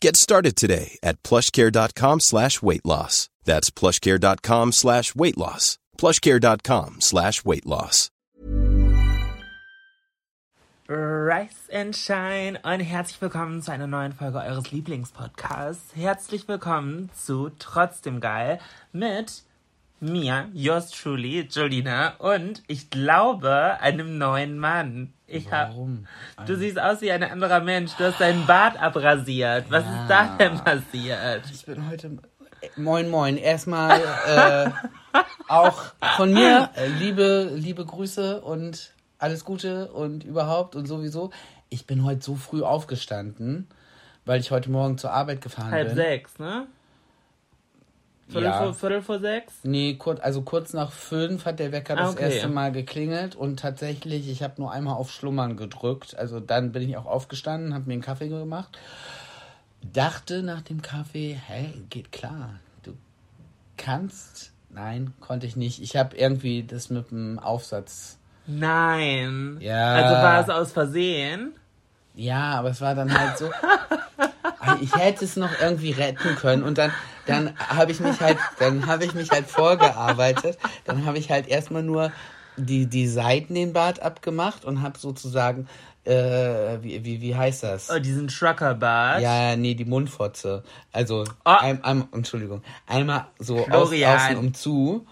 Get started today at plushcare.com slash weight loss. That's plushcare.com slash weight loss. plushcare.com slash weight loss. Rise and Shine und herzlich willkommen zu einer neuen Folge eures Lieblingspodcasts. Herzlich willkommen zu Trotzdem Geil mit mir, yours truly, Jolina und ich glaube einem neuen Mann. Ich Warum? Hab, du siehst aus wie ein anderer Mensch. Du hast deinen Bart abrasiert. Was Ja. ist da denn passiert? Ich bin heute. Moin, moin. Erstmal äh, auch von mir äh, liebe, liebe Grüße und alles Gute und überhaupt und sowieso. Ich bin heute so früh aufgestanden, weil ich heute Morgen zur Arbeit gefahren Halb bin. sechs, ne? Viertel, Ja. vor, Viertel vor sechs? Nee, kurz, also kurz nach fünf hat der Wecker das Ah, okay. erste Mal geklingelt und tatsächlich, ich habe nur einmal auf Schlummern gedrückt. Also dann bin ich auch aufgestanden, habe mir einen Kaffee gemacht. Dachte nach dem Kaffee, hey, geht klar. Du kannst. Nein, konnte ich nicht. Ich habe irgendwie das mit dem Aufsatz. Nein. Ja. Also war es aus Versehen? Ja, aber es war dann halt so. Ich hätte es noch irgendwie retten können und dann, dann habe ich mich halt, dann habe ich mich halt vorgearbeitet. Dann habe ich halt erstmal nur die, die Seiten den Bart abgemacht und habe sozusagen, äh, wie, wie, wie heißt das? Oh, diesen Truckerbart. Ja, nee, die Mundfotze. Also, Ah. ein, ein, Entschuldigung, einmal so aus, außen um zu.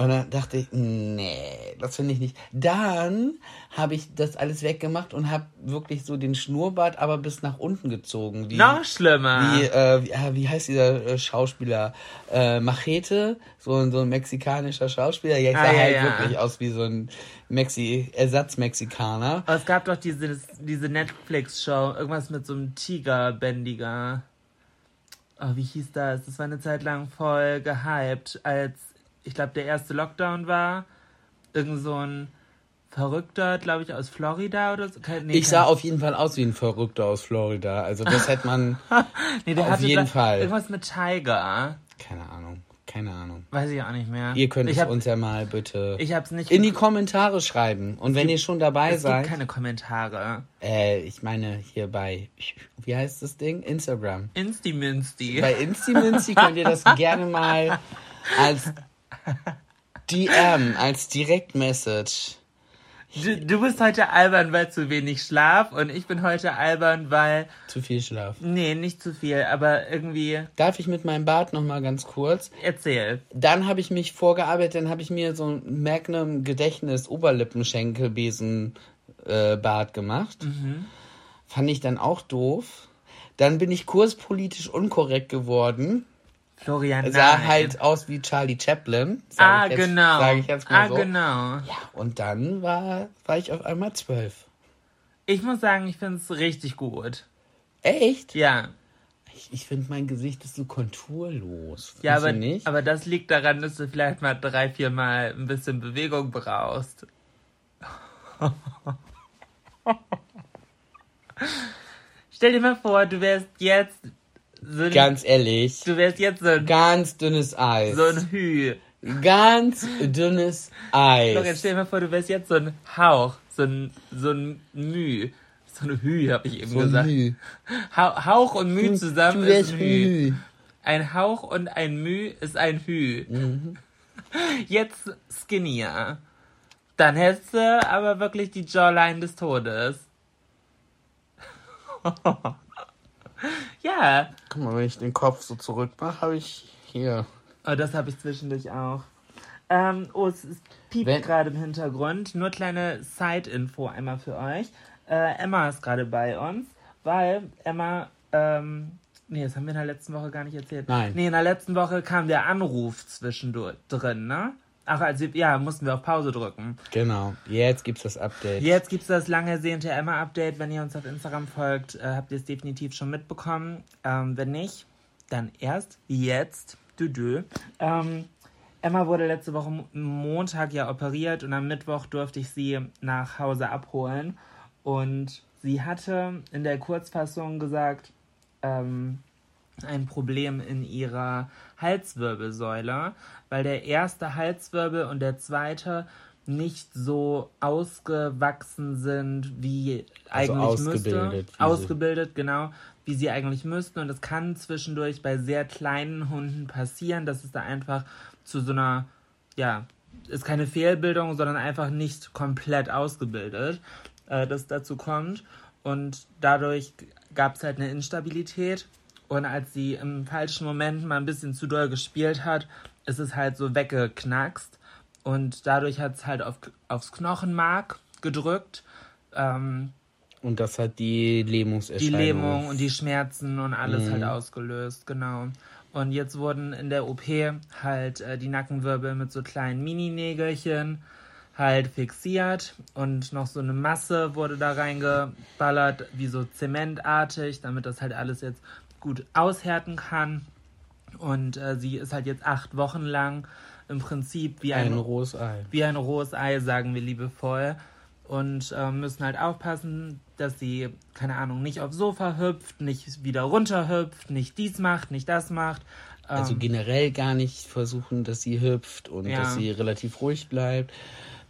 Und dann dachte ich, nee, das finde ich nicht. Dann habe ich das alles weggemacht und habe wirklich so den Schnurrbart aber bis nach unten gezogen. Wie, Noch schlimmer. wie, äh, wie, ah, wie heißt dieser äh, Schauspieler? Äh, Machete, so, ein- so ein mexikanischer Schauspieler. Ja, ich Ah, sah ja, halt ja. wirklich aus wie so ein Mexi Ersatzmexikaner. Aber es gab doch diese, diese Netflix-Show, irgendwas mit so einem Tigerbändiger. Oh, wie hieß das? Das war eine Zeit lang voll gehypt, als, ich glaube, der erste Lockdown war. Irgend so ein Verrückter, glaube ich, aus Florida oder so. Nee, Ich sah auf jeden Fall aus wie ein Verrückter aus Florida. Also das hätte man, nee, der auf jeden Fall. Irgendwas mit Tiger. keine Ahnung, keine Ahnung. Weiß ich auch nicht mehr. Ihr könnt es uns ja mal bitte Ich hab's nicht in die Kommentare schreiben. Und wenn ihr schon dabei Es gibt seid, keine Kommentare. äh, ich meine hier bei, wie heißt das Ding? Instagram. Insti-Minsti. Bei Instiminsti könnt ihr das gerne mal als DM, als Direktmessage. Du, du bist heute albern, weil zu wenig Schlaf und ich bin heute albern, weil, Zu viel Schlaf. nee, nicht zu viel, aber irgendwie, Darf ich mit meinem Bart noch mal ganz kurz? erzähl. Dann habe ich mich vorgearbeitet, dann habe ich mir so ein Magnum Gedächtnis Oberlippenschenkelbesen äh, Bart gemacht. Fand ich dann auch doof. Dann bin ich kurspolitisch unkorrekt geworden. Florian, Sah nein. halt aus wie Charlie Chaplin. ah, ich jetzt, genau. Sag ich jetzt mal ah, so. genau. Ja, und dann war, war ich auf einmal zwölf. Ich muss sagen, ich find's richtig gut. Echt? Ja. Ich, ich finde, mein Gesicht ist so konturlos. Ja, aber, nicht? aber das liegt daran, dass du vielleicht mal drei, vier Mal ein bisschen Bewegung brauchst. Stell dir mal vor, du wärst jetzt so ein, Ganz ehrlich. du wärst jetzt so ein, Ganz dünnes Eis. so ein Hü. Ganz dünnes Eis. Florian, stell dir mal vor, du wärst jetzt so ein Hauch, so ein, so ein Müh. So eine Hü, hab ich eben So ein gesagt. Müh. Hau- Hauch und Müh zusammen du ist wärst ein ein Hü. Müh. Ein Hauch und ein Müh ist ein Hü. Mhm. Jetzt skinnier. Dann hättest du aber wirklich die Jawline des Todes. ja, Guck mal, wenn ich den Kopf so zurück mache, habe ich hier. oh, das habe ich zwischendurch auch. Ähm, oh, es, piept gerade im Hintergrund. Nur kleine Side-Info einmal für euch. Äh, Emma ist gerade bei uns, weil Emma, ähm, nee, das haben wir in der letzten Woche gar nicht erzählt. Nein. Nee, in der letzten Woche kam der Anruf zwischendurch drin, ne? Ach, also, ja, mussten wir auf Pause drücken. Genau. Jetzt gibt's das Update. Jetzt gibt es das lang ersehnte Emma-Update. Wenn ihr uns auf Instagram folgt, äh, habt ihr es definitiv schon mitbekommen. Ähm, wenn nicht, dann erst jetzt. Du, du. Ähm, Emma wurde letzte Woche Mo- Montag ja operiert und am Mittwoch durfte ich sie nach Hause abholen. Und sie hatte in der Kurzfassung gesagt, ähm, ein Problem in ihrer Halswirbelsäule, weil der erste Halswirbel und der zweite nicht so ausgewachsen sind, wie Also eigentlich ausgebildet, müsste. Ausgebildet, genau, wie sie eigentlich müssten. Und es kann zwischendurch bei sehr kleinen Hunden passieren, dass es da einfach zu so einer, ja, ist keine Fehlbildung, sondern einfach nicht komplett ausgebildet, äh, das dazu kommt. Und dadurch gab es halt eine Instabilität. Und als sie im falschen Moment mal ein bisschen zu doll gespielt hat, ist es halt so weggeknackst. Und dadurch hat es halt auf, aufs Knochenmark gedrückt. Ähm, Und das hat die die Lähmungserscheinung. Lähmung und die Schmerzen und alles Mhm. halt ausgelöst, genau. Und jetzt wurden in der OP halt äh, die Nackenwirbel mit so kleinen Mini-Nägelchen halt fixiert und noch so eine Masse wurde da reingeballert, wie so zementartig, damit das halt alles jetzt gut aushärten kann. Und äh, sie ist halt jetzt acht Wochen lang im Prinzip wie Ein ein rohes Ei. wie ein rohes Ei, sagen wir liebevoll. Und ähm, müssen halt aufpassen, dass sie, keine Ahnung, nicht aufs Sofa hüpft, nicht wieder runterhüpft, nicht dies macht, nicht das macht. Ähm, Also generell gar nicht versuchen, dass sie hüpft und Ja. dass sie relativ ruhig bleibt.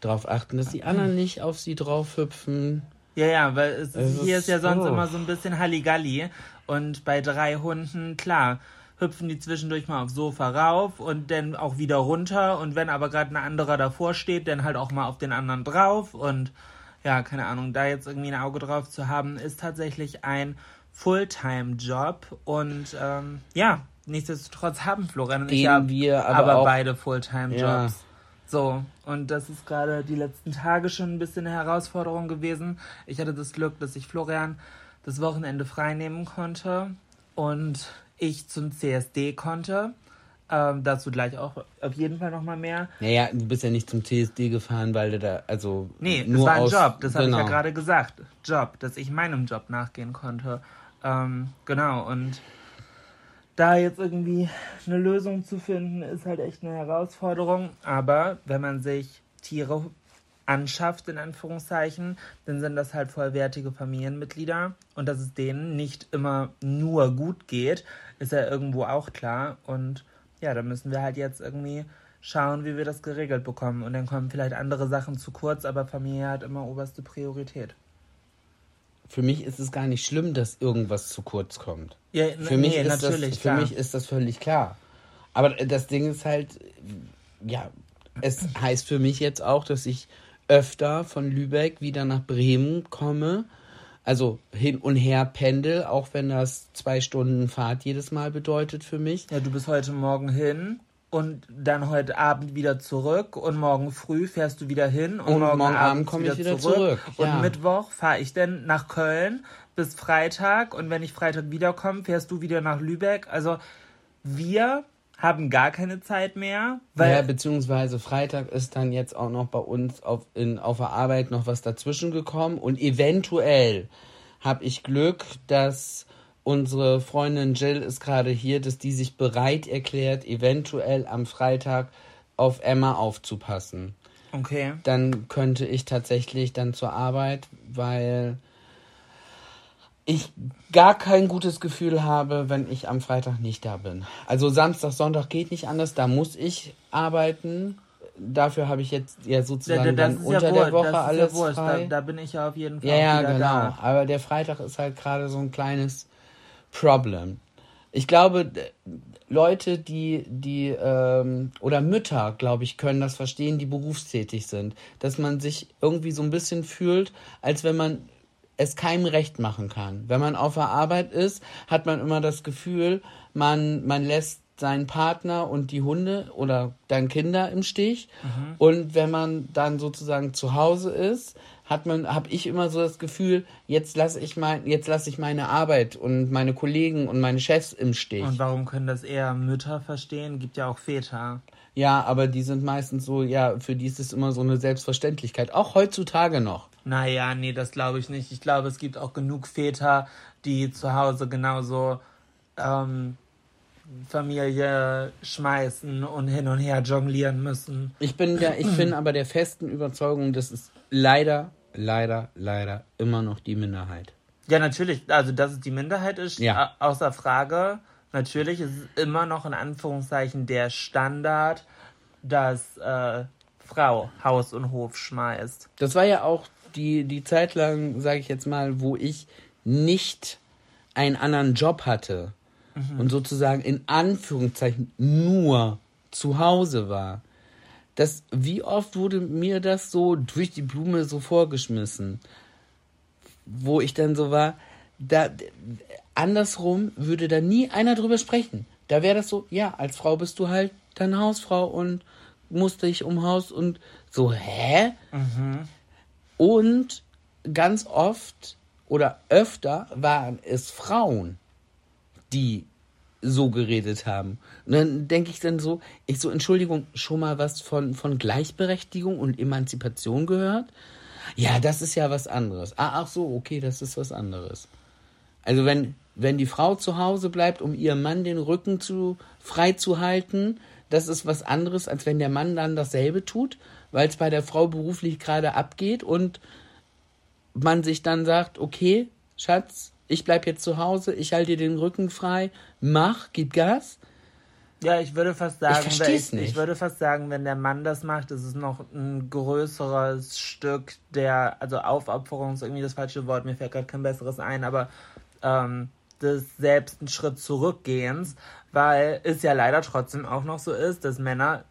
Darauf achten, dass die anderen nicht auf sie drauf hüpfen. ja, ja, weil es, Es hier ist ist ja sonst so. immer so ein bisschen Halligalli. Und bei drei Hunden, klar, hüpfen die zwischendurch mal aufs Sofa rauf und dann auch wieder runter. Und wenn aber gerade ein anderer davor steht, dann halt auch mal auf den anderen drauf. Und ja, keine Ahnung, da jetzt irgendwie ein Auge drauf zu haben, ist tatsächlich ein Fulltime-Job. Und ähm, ja, nichtsdestotrotz haben Florian und ich ja wir aber aber beide Fulltime-Jobs. Ja. So, und das ist gerade die letzten Tage schon ein bisschen eine Herausforderung gewesen. Ich hatte das Glück, dass ich Florian das Wochenende freinehmen konnte und ich zum CSD konnte. Ähm, dazu gleich auch auf jeden Fall nochmal mehr. Naja, du bist ja nicht zum TSD gefahren, weil du da, also. Nee, nur es war ein aus, Job, das habe ich ja genau. gerade gesagt. Job, dass ich meinem Job nachgehen konnte. Ähm, genau, und da jetzt irgendwie eine Lösung zu finden, ist halt echt eine Herausforderung. Aber wenn man sich Tiere anschafft, in Anführungszeichen, dann sind das halt vollwertige Familienmitglieder. Und dass es denen nicht immer nur gut geht, ist ja irgendwo auch klar. Und ja, da müssen wir halt jetzt irgendwie schauen, wie wir das geregelt bekommen. Und dann kommen vielleicht andere Sachen zu kurz, aber Familie hat immer oberste Priorität. Für mich ist es gar nicht schlimm, dass irgendwas zu kurz kommt. Ja, Für mich, nee, ist, natürlich, das, für klar. mich ist das völlig klar. Aber das Ding ist halt, ja, es heißt für mich jetzt auch, dass ich öfter von Lübeck wieder nach Bremen komme. Also hin und her pendel, auch wenn das zwei Stunden Fahrt jedes Mal bedeutet für mich. Ja, du bist heute Morgen hin und dann heute Abend wieder zurück und morgen früh fährst du wieder hin und, Und morgen, morgen Abend komme ich wieder zurück, Und ja. Mittwoch fahre ich dann nach Köln bis Freitag und wenn ich Freitag wiederkomme, fährst du wieder nach Lübeck. Also wir haben gar keine Zeit mehr, weil ja, beziehungsweise Freitag ist dann jetzt auch noch bei uns auf, in, auf der Arbeit noch was dazwischen gekommen und eventuell habe ich Glück, dass unsere Freundin Jill ist gerade hier, dass die sich bereit erklärt, eventuell am Freitag auf Emma aufzupassen. okay. Dann könnte ich tatsächlich dann zur Arbeit, weil ich gar kein gutes Gefühl habe, wenn ich am Freitag nicht da bin. Also Samstag, Sonntag geht nicht anders, da muss ich arbeiten. Dafür habe ich jetzt ja sozusagen dann ist unter ja der Woche alles ja frei. Da, da bin ich ja auf jeden Fall Ja, ja, genau. da. Aber der Freitag ist halt gerade so ein kleines Problem. Ich glaube, Leute, die, die, ähm, oder Mütter, glaube ich, können das verstehen, die berufstätig sind. Dass man sich irgendwie so ein bisschen fühlt, als wenn man es keinem recht machen kann. Wenn man auf der Arbeit ist, hat man immer das Gefühl, man, man lässt seinen Partner und die Hunde oder dann Kinder im Stich. Und wenn man dann sozusagen zu Hause ist, hat man, habe ich immer so das Gefühl, jetzt lasse ich mein, jetzt lasse ich meine Arbeit und meine Kollegen und meine Chefs im Stich. Und warum können das eher Mütter verstehen? Gibt ja auch Väter. Ja, aber die sind meistens so, ja, für die ist es immer so eine Selbstverständlichkeit. Auch heutzutage noch. Naja, nee, das glaube ich nicht. Ich glaube, es gibt auch genug Väter, die zu Hause genauso ähm, Familie schmeißen und hin und her jonglieren müssen. Ich bin der, ich bin aber der festen Überzeugung, das ist leider, leider, leider immer noch die Minderheit. Ja, natürlich, also dass es die Minderheit ist, Ja. au- außer Frage. Natürlich ist es immer noch in Anführungszeichen der Standard, dass äh, Frau Haus und Hof schmeißt. Das war ja auch die, die Zeit lang, sage ich jetzt mal, wo ich nicht einen anderen Job hatte und sozusagen in Anführungszeichen nur zu Hause war. Das, wie oft wurde mir das so durch die Blume so vorgeschmissen? Wo ich dann so war, da, andersrum würde da nie einer drüber sprechen. Da wäre das so, ja, als Frau bist du halt dann Hausfrau und musst dich um Haus und so, hä? Und ganz oft oder öfter waren es Frauen, die so geredet haben. Und dann denke ich dann so, ich so, Entschuldigung, schon mal was von, von Gleichberechtigung und Emanzipation gehört? Ja, das ist ja was anderes. Ah, ach so, okay, das ist was anderes. Also wenn, wenn die Frau zu Hause bleibt, um ihrem Mann den Rücken zu, frei zu halten, das ist was anderes, als wenn der Mann dann dasselbe tut, weil es bei der Frau beruflich gerade abgeht und man sich dann sagt, okay, Schatz, ich bleib jetzt zu Hause, ich halte dir den Rücken frei, mach, gib Gas. Ja, ich würde fast sagen, Ich ich, nicht. ich würde fast sagen, wenn der Mann das macht, ist es noch ein größeres Stück der, also Aufopferung ist irgendwie das falsche Wort, mir fällt gerade kein besseres ein, aber ähm, des selbst einen Schritt zurückgehens, weil es ja leider trotzdem auch noch so ist, dass Männer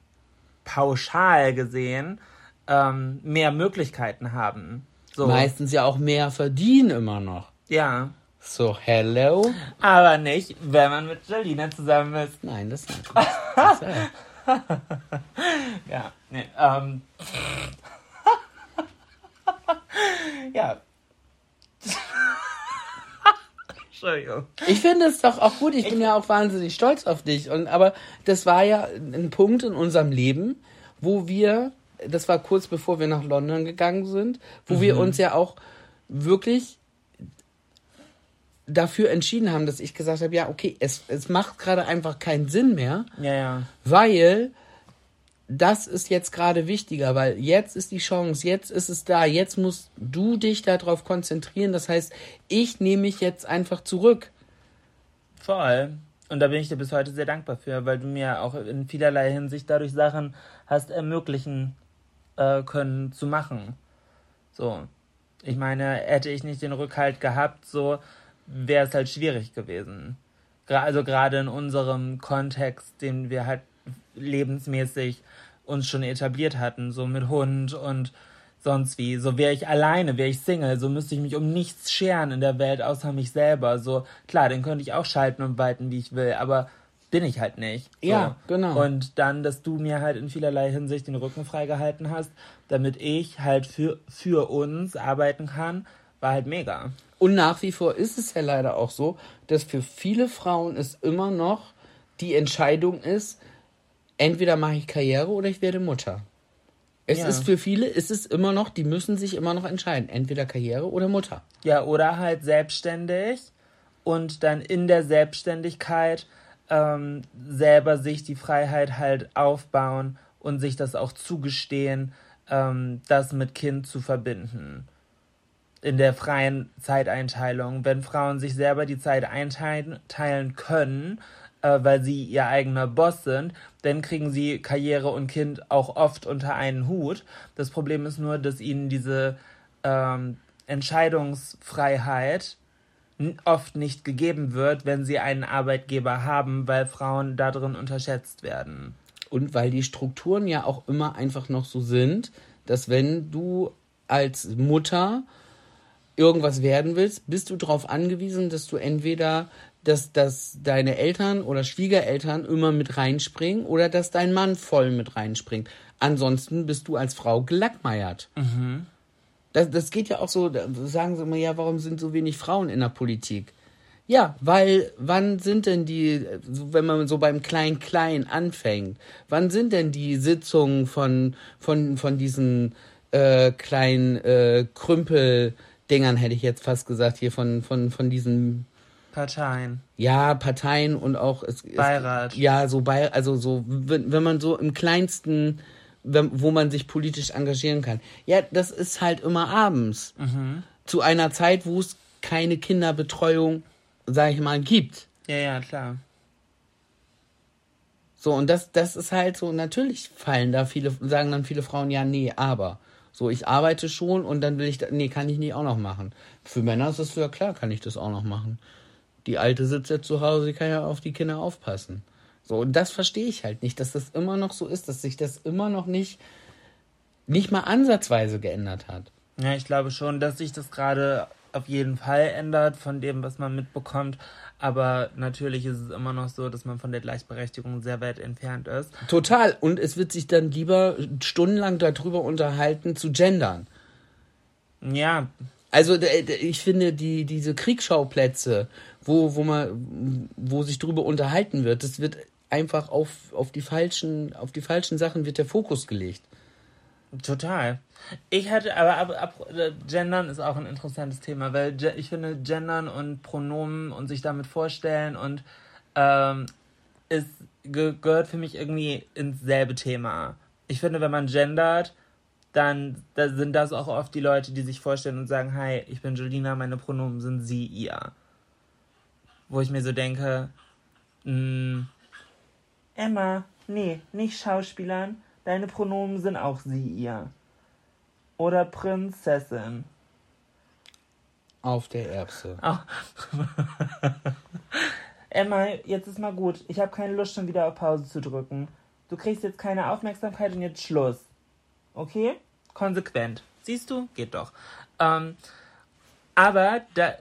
pauschal gesehen ähm, mehr Möglichkeiten haben. So, Meistens ja auch mehr verdienen immer noch. ja. So, hello? Aber nicht, wenn man mit Jalina zusammen ist. Nein, das nicht. Das, äh, Ja, nee, ähm. ja. Entschuldigung. Ich finde es doch auch gut. Ich bin ja auch wahnsinnig stolz auf dich. Und aber das war ja ein Punkt in unserem Leben, wo wir, das war kurz bevor wir nach London gegangen sind, wo wir uns ja auch wirklich dafür entschieden haben, dass ich gesagt habe, ja, okay, es, es macht gerade einfach keinen Sinn mehr, Ja, ja. weil das ist jetzt gerade wichtiger, weil jetzt ist die Chance, jetzt ist es da, jetzt musst du dich darauf konzentrieren. Das heißt, ich nehme mich jetzt einfach zurück. Voll. Und da bin ich dir bis heute sehr dankbar für, weil du mir auch in vielerlei Hinsicht dadurch Sachen hast ermöglichen äh, können zu machen. So. Ich meine, hätte ich nicht den Rückhalt gehabt, so wäre es halt schwierig gewesen. Also gerade in unserem Kontext, den wir halt lebensmäßig uns schon etabliert hatten, so mit Hund und sonst wie. So wäre ich alleine, wäre ich Single, so müsste ich mich um nichts scheren in der Welt, außer mich selber. So, klar, den könnte ich auch schalten und walten, wie ich will, aber bin ich halt nicht. So. Ja, genau. Und dann, dass du mir halt in vielerlei Hinsicht den Rücken freigehalten hast, damit ich halt für, für uns arbeiten kann, war halt mega. Und nach wie vor ist es ja leider auch so, dass für viele Frauen es immer noch die Entscheidung ist, entweder mache ich Karriere oder ich werde Mutter. Es Ja. ist für viele, es ist immer noch, die müssen sich immer noch entscheiden, entweder Karriere oder Mutter. Ja, oder halt selbstständig und dann in der Selbstständigkeit ähm, selber sich die Freiheit halt aufbauen und sich das auch zugestehen, ähm, das mit Kind zu verbinden. in der freien Zeiteinteilung. Wenn Frauen sich selber die Zeit einteilen können, äh, weil sie ihr eigener Boss sind, dann kriegen sie Karriere und Kind auch oft unter einen Hut. Das Problem ist nur, dass ihnen diese ähm, Entscheidungsfreiheit oft nicht gegeben wird, wenn sie einen Arbeitgeber haben, weil Frauen darin unterschätzt werden. Und weil die Strukturen ja auch immer einfach noch so sind, dass wenn du als Mutter irgendwas werden willst, bist du darauf angewiesen, dass du entweder, dass, dass deine Eltern oder Schwiegereltern immer mit reinspringen oder dass dein Mann voll mit reinspringt. Ansonsten bist du als Frau gelackmeiert. Mhm. Das, das geht ja auch so, sagen sie immer, ja, warum sind so wenig Frauen in der Politik? Ja, weil wann sind denn die, wenn man so beim Klein-Klein anfängt, wann sind denn die Sitzungen von, von, von diesen äh, kleinen äh, Krümpel-Dingern, hätte ich jetzt fast gesagt, hier von, von, von diesen Parteien. Ja, Parteien und auch es, Beirat. Es, ja, so bei, also so, wenn, wenn man so im kleinsten wo man sich politisch engagieren kann. Ja, das ist halt immer abends. Mhm. Zu einer Zeit, wo es keine Kinderbetreuung, sag ich mal, gibt. Ja, ja, klar. So, und das, das ist halt so, natürlich fallen da viele, sagen dann viele Frauen, ja, nee, aber. So, ich arbeite schon und dann will ich, nee, kann ich nicht auch noch machen. Für Männer ist das ja klar, kann ich das auch noch machen. Die Alte sitzt jetzt zu Hause, die kann ja auf die Kinder aufpassen. So, und das verstehe ich halt nicht, dass das immer noch so ist, dass sich das immer noch nicht, nicht mal ansatzweise geändert hat. Ja, ich glaube schon, dass sich das gerade auf jeden Fall ändert von dem, was man mitbekommt. Aber natürlich ist es immer noch so, dass man von der Gleichberechtigung sehr weit entfernt ist. Total. Und es wird sich dann lieber stundenlang darüber unterhalten, zu gendern. Ja. Also ich finde, die, diese Kriegsschauplätze, wo, wo man, wo sich darüber unterhalten wird, das wird einfach auf, auf, die falschen, auf die falschen Sachen wird der Fokus gelegt. Total. Ich hatte, aber ab, ab, Gendern ist auch ein interessantes Thema, weil ich finde, Gendern und Pronomen und sich damit vorstellen und ähm, ist, gehört für mich irgendwie ins selbe Thema. Ich finde, wenn man gendert, dann da sind das auch oft die Leute, die sich vorstellen und sagen, hi, ich bin Julina, meine Pronomen sind sie, ihr. Wo ich mir so denke, mh, hm, Emma, nee, nicht Schauspielern. Deine Pronomen sind auch sie, ihr. Oder Prinzessin. Auf der Erbse. Oh. Emma, jetzt ist mal gut. Ich habe keine Lust, schon wieder auf Pause zu drücken. Du kriegst jetzt keine Aufmerksamkeit und jetzt Schluss. Okay? Konsequent. Siehst du? Geht doch. Ähm, aber da.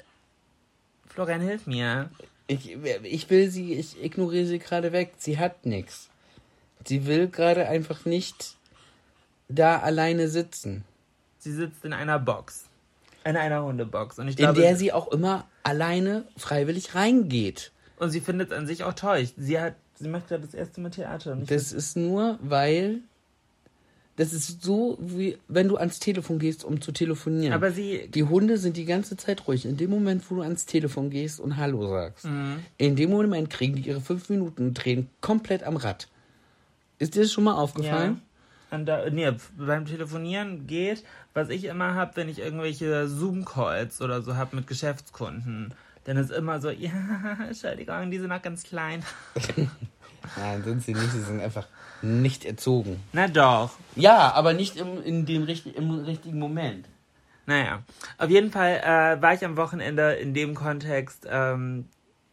Florian, hilf mir. Ich, ich will sie, ich ignoriere sie gerade weg. Sie hat nichts. Sie will gerade einfach nicht da alleine sitzen. Sie sitzt in einer Box. In einer Hundebox. Und ich glaube, in der sie auch immer alleine freiwillig reingeht. Und sie findet es an sich auch toll. Sie hat, sie macht ja das erste Mal Theater. das ist nur, weil das ist so, wie wenn du ans Telefon gehst, um zu telefonieren. Aber sie. Die Hunde sind die ganze Zeit ruhig. In dem Moment, wo du ans Telefon gehst und Hallo sagst, mhm. in dem Moment kriegen die ihre fünf Minuten und drehen komplett am Rad. Ist dir das schon mal aufgefallen? Ja. Da, nee, beim Telefonieren geht, was ich immer habe, wenn ich irgendwelche Zoom-Calls oder so habe mit Geschäftskunden, dann ist immer so, ja, Entschuldigung, die sind noch ganz klein. Nein, sind sie nicht, sie sind einfach nicht erzogen. Na doch. Ja, aber nicht im, in dem im richtigen Moment. Naja, auf jeden Fall äh, war ich am Wochenende in dem Kontext ähm,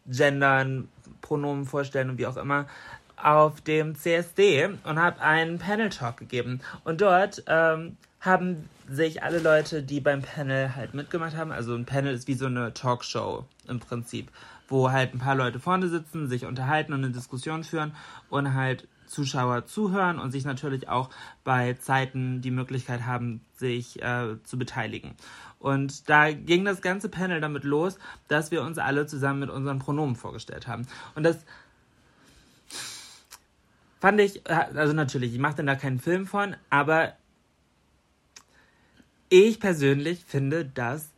Gendern, Pronomen vorstellen und wie auch immer auf dem CSD und habe einen Panel Talk gegeben. Und dort ähm, haben sich alle Leute, die beim Panel halt mitgemacht haben, also ein Panel ist wie so eine Talkshow im Prinzip, wo halt ein paar Leute vorne sitzen, sich unterhalten und eine Diskussion führen und halt Zuschauer zuhören und sich natürlich auch bei Zeiten die Möglichkeit haben, sich äh, zu beteiligen. Und da ging das ganze Panel damit los, dass wir uns alle zusammen mit unseren Pronomen vorgestellt haben. Und das fand ich, also natürlich, ich mache denn da keinen Film von, aber ich persönlich finde das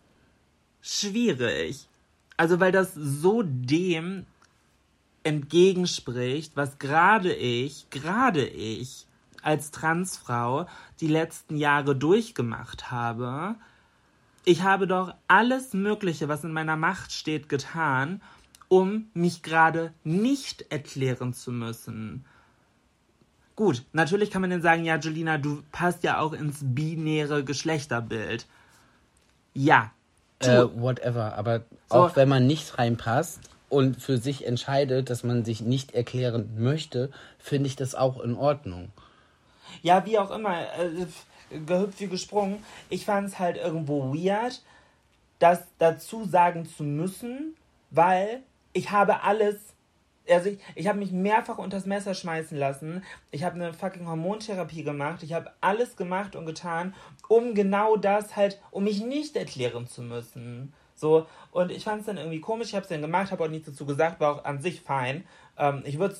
schwierig. Also weil das so dem entgegenspricht, was gerade ich, gerade ich als Transfrau die letzten Jahre durchgemacht habe. ich habe doch alles Mögliche, was in meiner Macht steht, getan, um mich gerade nicht erklären zu müssen. Gut, natürlich kann man dann sagen, ja, Julina, du passt ja auch ins binäre Geschlechterbild. Ja. Äh, whatever, aber so. auch wenn man nicht reinpasst und für sich entscheidet, dass man sich nicht erklären möchte, finde ich das auch in Ordnung. Ja, wie auch immer, äh, gehüpft wie gesprungen. Ich fand es halt irgendwo weird, das dazu sagen zu müssen, weil ich habe alles also ich, ich habe mich mehrfach unters Messer schmeißen lassen. Ich habe eine fucking Hormontherapie gemacht. Ich habe alles gemacht und getan, um genau das halt, um mich nicht erklären zu müssen. So, und ich fand es dann irgendwie komisch, ich habe es dann gemacht, habe auch nichts dazu gesagt, war auch an sich fein. Ähm, ich würde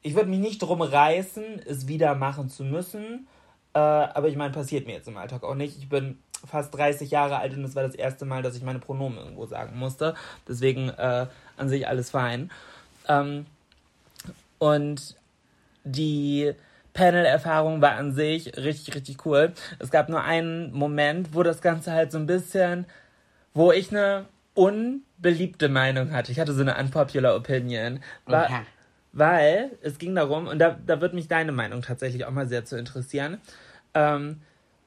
ich würd mich nicht drum reißen, es wieder machen zu müssen. Äh, aber ich meine, passiert mir jetzt im Alltag auch nicht. Ich bin fast 30 Jahre alt und es war das erste Mal, dass ich meine Pronomen irgendwo sagen musste. Deswegen äh, an sich alles fein. Ähm, und die Panel-Erfahrung war an sich richtig, richtig cool. Es gab nur einen Moment, wo das Ganze halt so ein bisschen, wo ich eine unbeliebte Meinung hatte. Ich hatte so eine unpopular Opinion. War, okay. Weil es ging darum, und da, da wird mich deine Meinung tatsächlich auch mal sehr zu interessieren, ähm,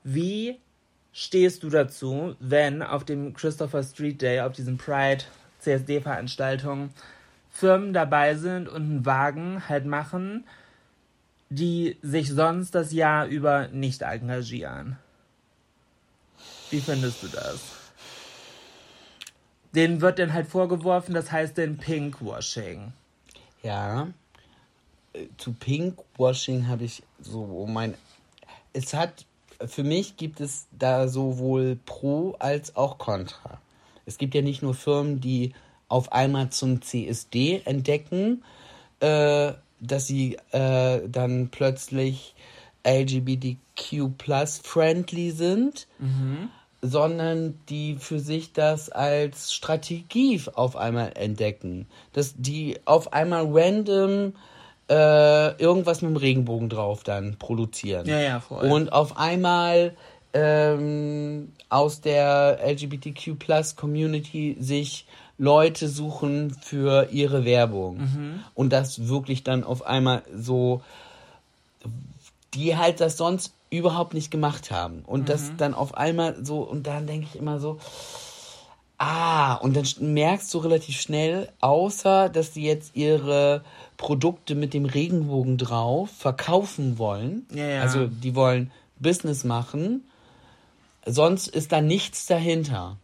wie stehst du dazu, wenn auf dem Christopher Street Day, auf diesem Pride CSD-Veranstaltung, Firmen dabei sind und einen Wagen halt machen, die sich sonst das Jahr über nicht engagieren? Wie findest du das? Denen wird dann halt vorgeworfen, das heißt den Pinkwashing. Ja, zu Pinkwashing habe ich so mein. Es hat für mich gibt es da sowohl Pro als auch Contra. Es gibt ja nicht nur Firmen, die auf einmal zum CSD entdecken, äh, dass sie äh, dann plötzlich LGBTQ friendly sind, mhm. sondern die für sich das als Strategie auf einmal entdecken. Dass die auf einmal random äh, irgendwas mit dem Regenbogen drauf dann produzieren. Ja, ja, voll. Und auf einmal ähm, aus der LGBTQ Community sich Leute suchen für ihre Werbung. Mhm. Und das wirklich dann auf einmal so, die halt das sonst überhaupt nicht gemacht haben. Und mhm. das dann auf einmal so, und dann denke ich immer so, ah, und dann merkst du relativ schnell, außer dass die jetzt ihre Produkte mit dem Regenbogen drauf verkaufen wollen. Ja, ja. Also die wollen Business machen. Sonst ist da nichts dahinter.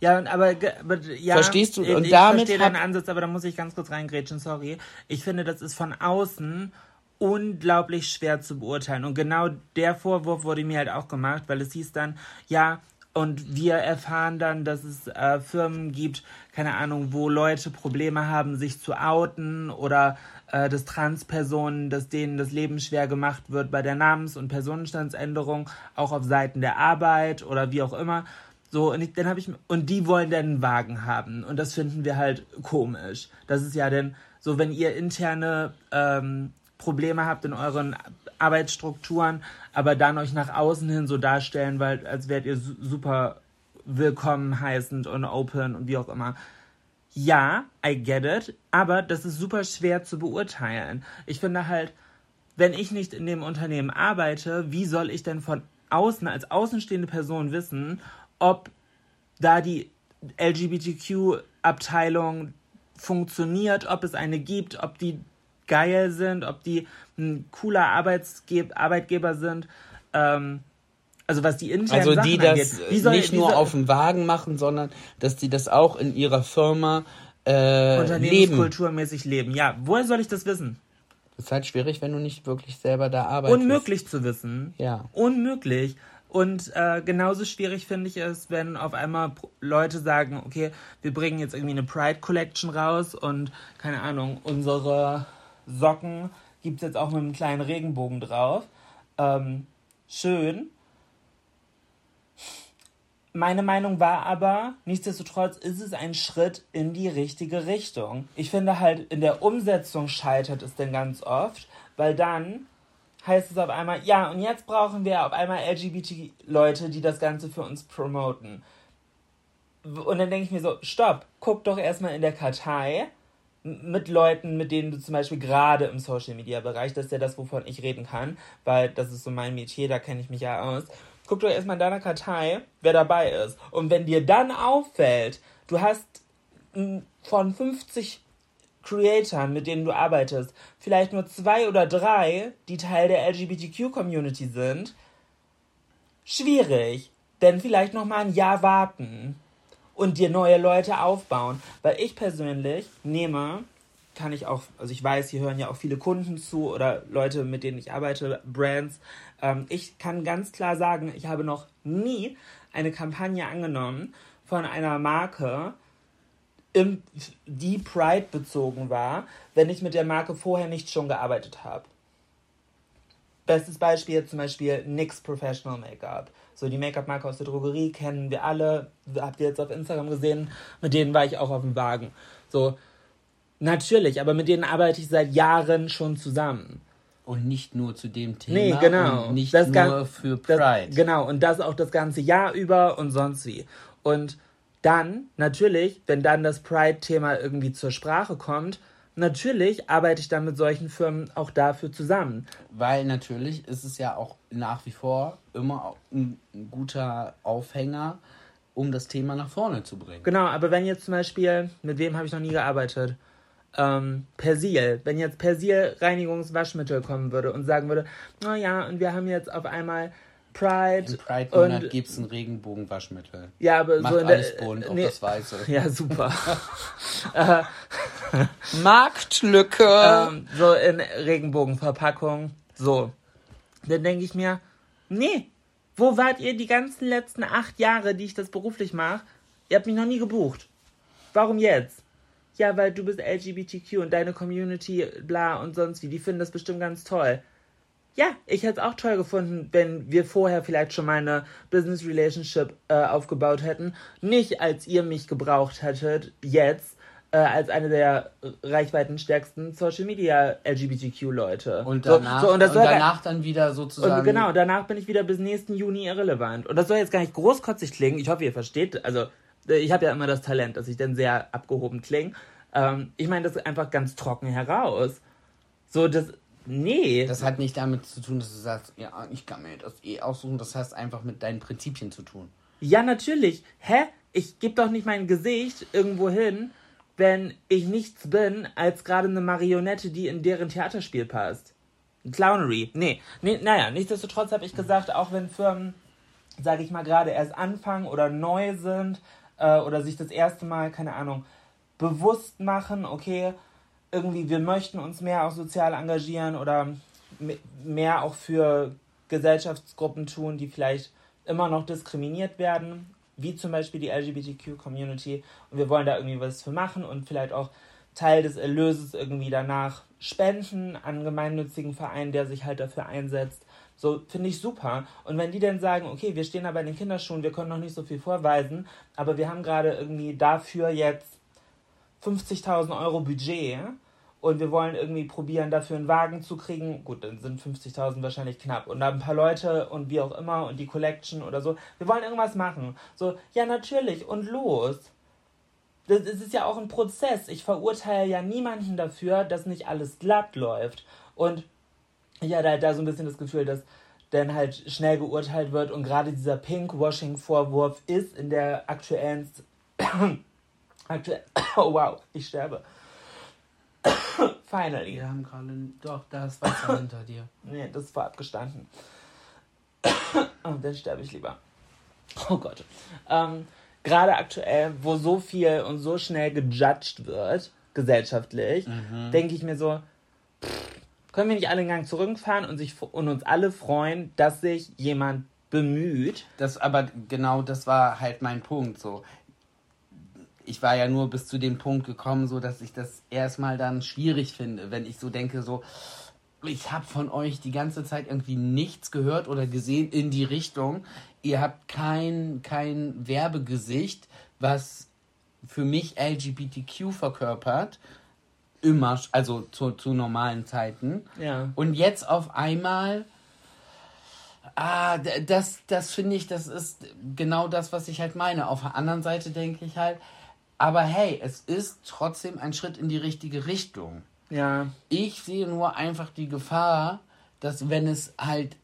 Ja, aber, aber ja, verstehst du? Und ich damit verstehe deinen Ansatz, aber da muss ich ganz kurz reingrätschen, sorry. Ich finde, das ist von außen unglaublich schwer zu beurteilen. Und genau der Vorwurf wurde mir halt auch gemacht, weil es hieß dann, ja, und wir erfahren dann, dass es äh, Firmen gibt, keine Ahnung, wo Leute Probleme haben, sich zu outen oder äh, dass Transpersonen, dass denen das Leben schwer gemacht wird bei der Namens- und Personenstandsänderung, auch auf Seiten der Arbeit oder wie auch immer. So, und ich, dann habe ich, und die wollen dann einen Wagen haben. Und das finden wir halt komisch. Das ist ja dann so, wenn ihr interne ähm, Probleme habt in euren Arbeitsstrukturen, aber dann euch nach außen hin so darstellen, weil als wärt ihr super willkommen heißend und open und wie auch immer. Ja, I get it, aber das ist super schwer zu beurteilen. Ich finde halt, wenn ich nicht in dem Unternehmen arbeite, wie soll ich denn von außen als außenstehende Person wissen, ob da die LGBTQ-Abteilung funktioniert, ob es eine gibt, ob die geil sind, ob die ein cooler Arbeitsge Arbeitgeber sind. Ähm, also was die internen Also die Sachen das angeht. Soll, nicht nur auf dem Wagen machen, sondern dass die das auch in ihrer Firma äh, Unternehmenskulturmäßig leben. Ja, woher soll ich das wissen? Das ist halt schwierig, wenn du nicht wirklich selber da arbeitest. Unmöglich zu wissen. Ja. Unmöglich. Und äh, genauso schwierig finde ich es, wenn auf einmal Leute sagen, okay, wir bringen jetzt irgendwie eine Pride Collection raus und keine Ahnung, unsere Socken gibt es jetzt auch mit einem kleinen Regenbogen drauf. Ähm, schön. Meine Meinung war aber, nichtsdestotrotz ist es ein Schritt in die richtige Richtung. Ich finde halt, in der Umsetzung scheitert es denn ganz oft, weil dann heißt es auf einmal, ja, und jetzt brauchen wir auf einmal LGBT-Leute, die das Ganze für uns promoten. Und dann denke ich mir so, stopp, guck doch erstmal in der Kartei mit Leuten, mit denen du zum Beispiel gerade im Social Media Bereich, das ist ja das, wovon ich reden kann, weil das ist so mein Metier, da kenne ich mich ja aus. Guck doch erstmal in deiner Kartei, wer dabei ist. Und wenn dir dann auffällt, du hast von 50 Creatoren, mit denen du arbeitest, vielleicht nur zwei oder drei, die Teil der LGBTQ-Community sind, schwierig. Denn vielleicht noch mal ein Jahr warten und dir neue Leute aufbauen. Weil ich persönlich nehme, kann ich auch, also ich weiß, hier hören ja auch viele Kunden zu oder Leute, mit denen ich arbeite, Brands. Ähm, ich kann ganz klar sagen, ich habe noch nie eine Kampagne angenommen von einer Marke, im, die Pride bezogen war, wenn ich mit der Marke vorher nicht schon gearbeitet habe. Bestes Beispiel zum Beispiel NYX Professional Make-up. So die Make-up-Marke aus der Drogerie kennen wir alle. Habt ihr jetzt auf Instagram gesehen? Mit denen war ich auch auf dem Wagen. So, natürlich, aber mit denen arbeite ich seit Jahren schon zusammen. Und nicht nur zu dem Thema. Nee, genau. Und nicht das nur für Pride. Das, genau, und das auch das ganze Jahr über und sonst wie. Und dann, natürlich, wenn dann das Pride-Thema irgendwie zur Sprache kommt, natürlich arbeite ich dann mit solchen Firmen auch dafür zusammen. Weil natürlich ist es ja auch nach wie vor immer ein, guter Aufhänger, um das Thema nach vorne zu bringen. Genau, aber wenn jetzt zum Beispiel, mit wem habe ich noch nie gearbeitet? Ähm, Persil, wenn jetzt Persil Reinigungswaschmittel kommen würde und sagen würde, naja, und wir haben jetzt auf einmal Pride. Im Pride-Monat gibt es ein Regenbogenwaschmittel. Ja, aber Macht so in alles der, bunt, nee, das Weiße. Ja, super. Äh, Marktlücke. Ähm, so in Regenbogenverpackung. So. Dann denke ich mir, nee, wo wart ihr die ganzen letzten acht Jahre, die ich das beruflich mache? Ihr habt mich noch nie gebucht. Warum jetzt? Ja, weil du bist LGBTQ und deine Community, bla und sonst wie, die finden das bestimmt ganz toll. Ja, ich hätte es auch toll gefunden, wenn wir vorher vielleicht schon mal eine Business Relationship äh, aufgebaut hätten. Nicht als ihr mich gebraucht hättet, jetzt, äh, als eine der reichweitenstärksten Social Media LGBTQ-Leute. Und danach, so, so, und und danach dann wieder sozusagen. Und genau, danach bin ich wieder bis nächsten Juni irrelevant. Und das soll jetzt gar nicht großkotzig klingen. Ich hoffe, ihr versteht. Also, ich habe ja immer das Talent, dass ich dann sehr abgehoben klinge. Ähm, ich meine das einfach ganz trocken heraus. So, das, Nee. Das hat nicht damit zu tun, dass du sagst, ja, ich kann mir das eh aussuchen. Das hat einfach mit deinen Prinzipien zu tun. Ja, natürlich. Hä? Ich gebe doch nicht mein Gesicht irgendwo hin, wenn ich nichts bin, als gerade eine Marionette, die in deren Theaterspiel passt. Clownery. Nee. nee naja, nichtsdestotrotz habe ich gesagt, auch wenn Firmen, sage ich mal, gerade erst anfangen oder neu sind äh, oder sich das erste Mal, keine Ahnung, bewusst machen, okay, irgendwie, wir möchten uns mehr auch sozial engagieren oder mehr auch für Gesellschaftsgruppen tun, die vielleicht immer noch diskriminiert werden, wie zum Beispiel die LGBTQ-Community. Und wir wollen da irgendwie was für machen und vielleicht auch Teil des Erlöses irgendwie danach spenden an gemeinnützigen Vereinen, der sich halt dafür einsetzt. So finde ich super. Und wenn die dann sagen, okay, wir stehen aber in den Kinderschuhen, wir können noch nicht so viel vorweisen, aber wir haben gerade irgendwie dafür jetzt 50.000 Euro Budget und wir wollen irgendwie probieren, dafür einen Wagen zu kriegen. Gut, dann sind 50.000 wahrscheinlich knapp. Und da ein paar Leute und wie auch immer und die Collection oder so. Wir wollen irgendwas machen. So, ja, natürlich und los. Das, das ist ja auch ein Prozess. Ich verurteile ja niemanden dafür, dass nicht alles glatt läuft. Und ich hatte halt da so ein bisschen das Gefühl, dass dann halt schnell geurteilt wird und gerade dieser Pinkwashing-Vorwurf ist in der aktuellen Aktuell. Oh wow, ich sterbe. Finally. Wir haben gerade. Doch, da ist Wasser hinter dir. Nee, das war abgestanden. Und dann sterbe ich lieber. Oh Gott. Ähm, gerade aktuell, wo so viel und so schnell gejudged wird, gesellschaftlich, mhm. denke ich mir so, pff, können wir nicht alle einen Gang zurückfahren und, sich, und uns alle freuen, dass sich jemand bemüht. Das aber genau das war halt mein Punkt so ich war ja nur bis zu dem Punkt gekommen, so dass ich das erstmal dann schwierig finde, wenn ich so denke, so, ich habe von euch die ganze Zeit irgendwie nichts gehört oder gesehen in die Richtung. Ihr habt kein, kein Werbegesicht, was für mich LGBTQ verkörpert. immer, also zu, zu normalen Zeiten. Ja. Und jetzt auf einmal, ah, das, das finde ich, das ist genau das, was ich halt meine. Auf der anderen Seite denke ich halt, aber hey, es ist trotzdem ein Schritt in die richtige Richtung. Ja. Ich sehe nur einfach die Gefahr, dass wenn es halt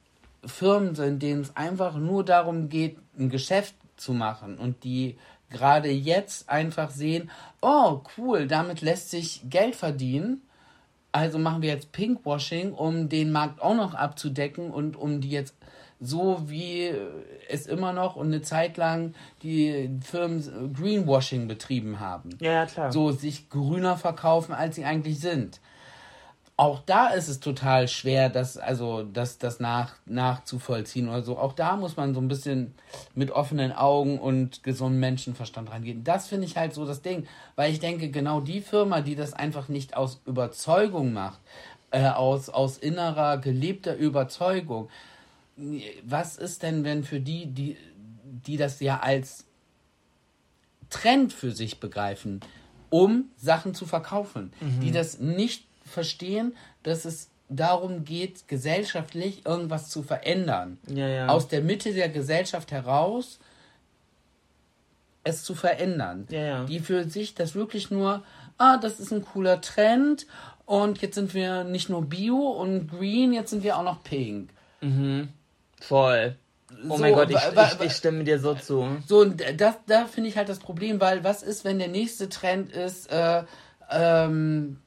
Firmen sind, denen es einfach nur darum geht, ein Geschäft zu machen und die gerade jetzt einfach sehen, oh cool, damit lässt sich Geld verdienen. Also machen wir jetzt Pinkwashing, um den Markt auch noch abzudecken und um die jetzt so wie es immer noch und eine Zeit lang die Firmen Greenwashing betrieben haben Ja, ja, klar. so sich grüner verkaufen, als sie eigentlich sind. Auch da ist es total schwer, das, also, das, das nach, nachzuvollziehen oder so. Auch da muss man so ein bisschen mit offenen Augen und gesundem Menschenverstand rangehen. Das finde ich halt so das Ding. Weil ich denke, genau die Firma, die das einfach nicht aus Überzeugung macht, äh, aus, aus innerer, gelebter Überzeugung, was ist denn, wenn für die, die, die das ja als Trend für sich begreifen, um Sachen zu verkaufen, die das nicht verstehen, dass es darum geht, gesellschaftlich irgendwas zu verändern. Ja, ja. Aus der Mitte der Gesellschaft heraus es zu verändern. Ja. Die für sich das wirklich nur, ah, das ist ein cooler Trend und jetzt sind wir nicht nur Bio und Green, jetzt sind wir auch noch Pink. Voll. Oh So, mein Gott, ich, ich, ich stimme dir so zu. So, und das, da finde ich halt das Problem, weil was ist, wenn der nächste Trend ist, äh, ähm,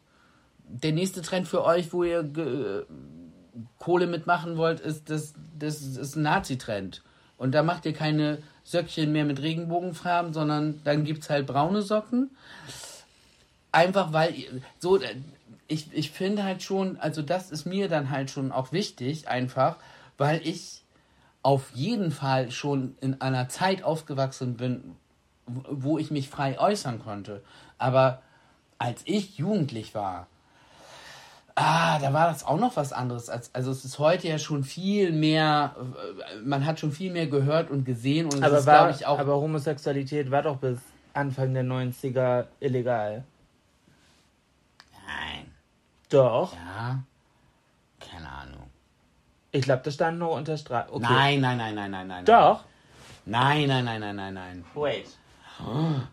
der nächste Trend für euch, wo ihr ge- Kohle mitmachen wollt, ist das, das ist ein Nazi-Trend. Und da macht ihr keine Söckchen mehr mit Regenbogenfarben, sondern dann gibt es halt braune Socken. Einfach weil, so, äh, ich, ich finde halt schon, also das ist mir dann halt schon auch wichtig, einfach, weil ich auf jeden Fall schon in einer Zeit aufgewachsen bin, wo- ich mich frei äußern konnte. Aber als ich jugendlich war, ah, da war das auch noch was anderes. Als, also es ist heute ja schon viel mehr, man hat schon viel mehr gehört und gesehen und es Aber, ist, glaube ich, auch. aber Homosexualität war doch bis Anfang der 90er illegal. nein, Doch. ja, keine Ahnung. Ich glaube, das stand nur unter Strafe. Okay. Nein, nein, nein, nein, nein, nein. Doch. Nein, nein, nein, nein, nein, nein. Wait.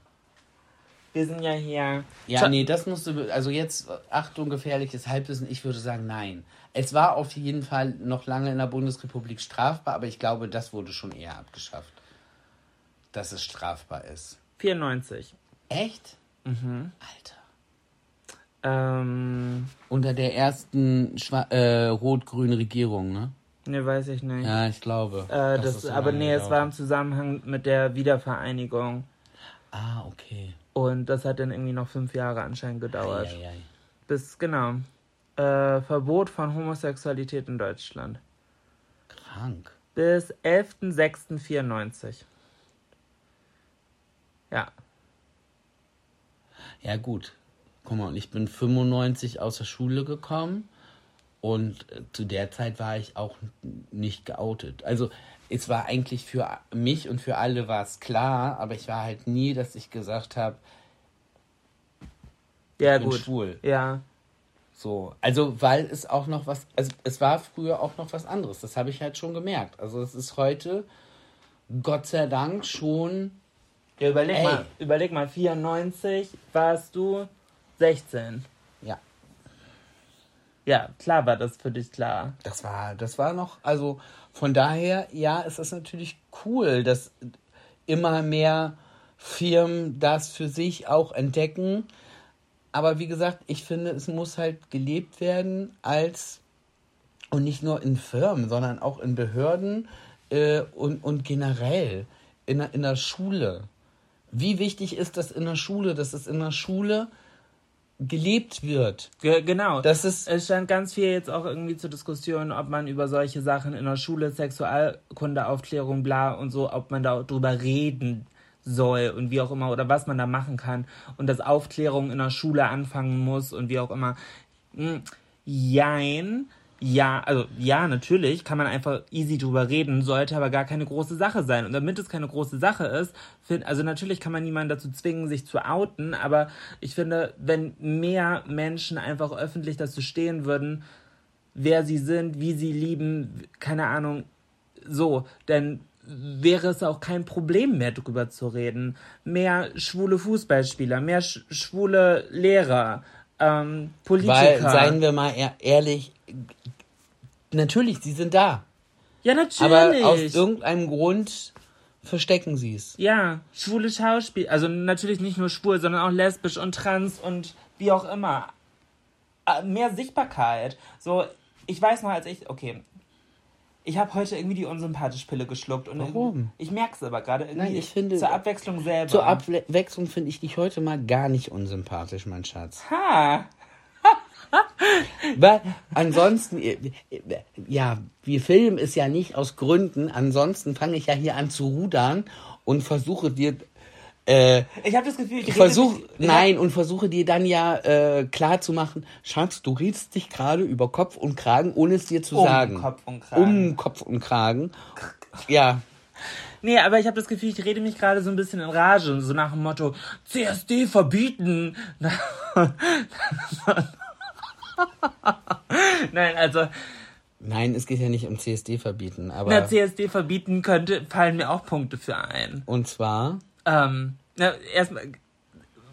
Wir sind ja hier. Ja, nee, das musst du, also jetzt, Achtung, gefährliches Halbwissen, ich würde sagen, nein. Es war auf jeden Fall noch lange in der Bundesrepublik strafbar, aber ich glaube, das wurde schon eher abgeschafft. Dass es strafbar ist. 94. Echt? Mhm. Alter. Ähm, Unter der ersten Schwa äh, rot-grünen Regierung, ne? ne, weiß ich nicht. Ja, ich glaube. Äh, das, so aber nee, es war im Zusammenhang mit der Wiedervereinigung. Ah, okay. Und das hat dann irgendwie noch fünf Jahre anscheinend gedauert. Eieiei. Bis, genau. Äh, Verbot von Homosexualität in Deutschland. Krank. Bis 11.06.94. Ja. Ja, gut. Guck mal, und ich bin 95 aus der Schule gekommen und äh, zu der Zeit war ich auch nicht geoutet. Also es war eigentlich für mich und für alle war es klar, aber ich war halt nie, dass ich gesagt habe, Ja, ich bin gut. schwul. Ja. So, also weil es auch noch was, also es war früher auch noch was anderes. Das habe ich halt schon gemerkt. Also es ist heute Gott sei Dank schon Ja, überleg Ey. mal, überleg mal, 94 warst du 16. ja, Ja, klar war das für dich klar. Das war, das war noch, also von daher, ja, es ist natürlich cool, dass immer mehr Firmen das für sich auch entdecken. Aber wie gesagt, ich finde, es muss halt gelebt werden als, und nicht nur in Firmen, sondern auch in Behörden äh, und, und generell in, der- in der Schule. Wie wichtig ist das in der Schule, dass es in der Schule gelebt wird? Ge genau. Das ist, es stand ganz viel jetzt auch irgendwie zur Diskussion, ob man über solche Sachen in der Schule, Sexualkunde, Aufklärung, bla und so, ob man da drüber reden soll und wie auch immer oder was man da machen kann und dass Aufklärung in der Schule anfangen muss und wie auch immer. Hm, Jein. Ja, also ja, natürlich kann man einfach easy drüber reden, sollte aber gar keine große Sache sein. Und damit es keine große Sache ist, find, also natürlich kann man niemanden dazu zwingen, sich zu outen, aber ich finde, wenn mehr Menschen einfach öffentlich dazu stehen würden, wer sie sind, wie sie lieben, keine Ahnung, so, dann wäre es auch kein Problem mehr drüber zu reden. Mehr schwule Fußballspieler, mehr sch schwule Lehrer, ähm, Politiker. Weil, seien wir mal ehrlich, natürlich, sie sind da. Ja, natürlich. Aber aus irgendeinem Grund verstecken sie es. Ja, schwule Schauspiel, also natürlich nicht nur schwul, sondern auch lesbisch und trans und wie auch immer. Äh, mehr Sichtbarkeit. So, ich weiß noch, als ich, okay, ich habe heute irgendwie die unsympathisch Pille geschluckt und Warum? ich merke es aber gerade irgendwie Nein, ich finde, zur Abwechslung selber. Zur Abwechslung finde ich dich heute mal gar nicht unsympathisch, mein Schatz. Ha. Weil ansonsten, äh, ja, wir filmen es ja nicht aus Gründen. Ansonsten fange ich ja hier an zu rudern und versuche dir. Äh, ich habe das Gefühl, ich versuche nein und versuche dir dann ja äh, klar zu machen, Schatz, du redest dich gerade über Kopf und Kragen, ohne es dir zu um sagen. Kopf und Kragen. Um Kopf und Kragen. Ja. Nee, aber ich habe das Gefühl, ich rede mich gerade so ein bisschen in Rage, so nach dem Motto CSD verbieten. Nein, also. Nein, es geht ja nicht um CSD verbieten, aber. Na, CSD verbieten könnte, fallen mir auch Punkte für ein. Und zwar? Ähm, na, erstmal.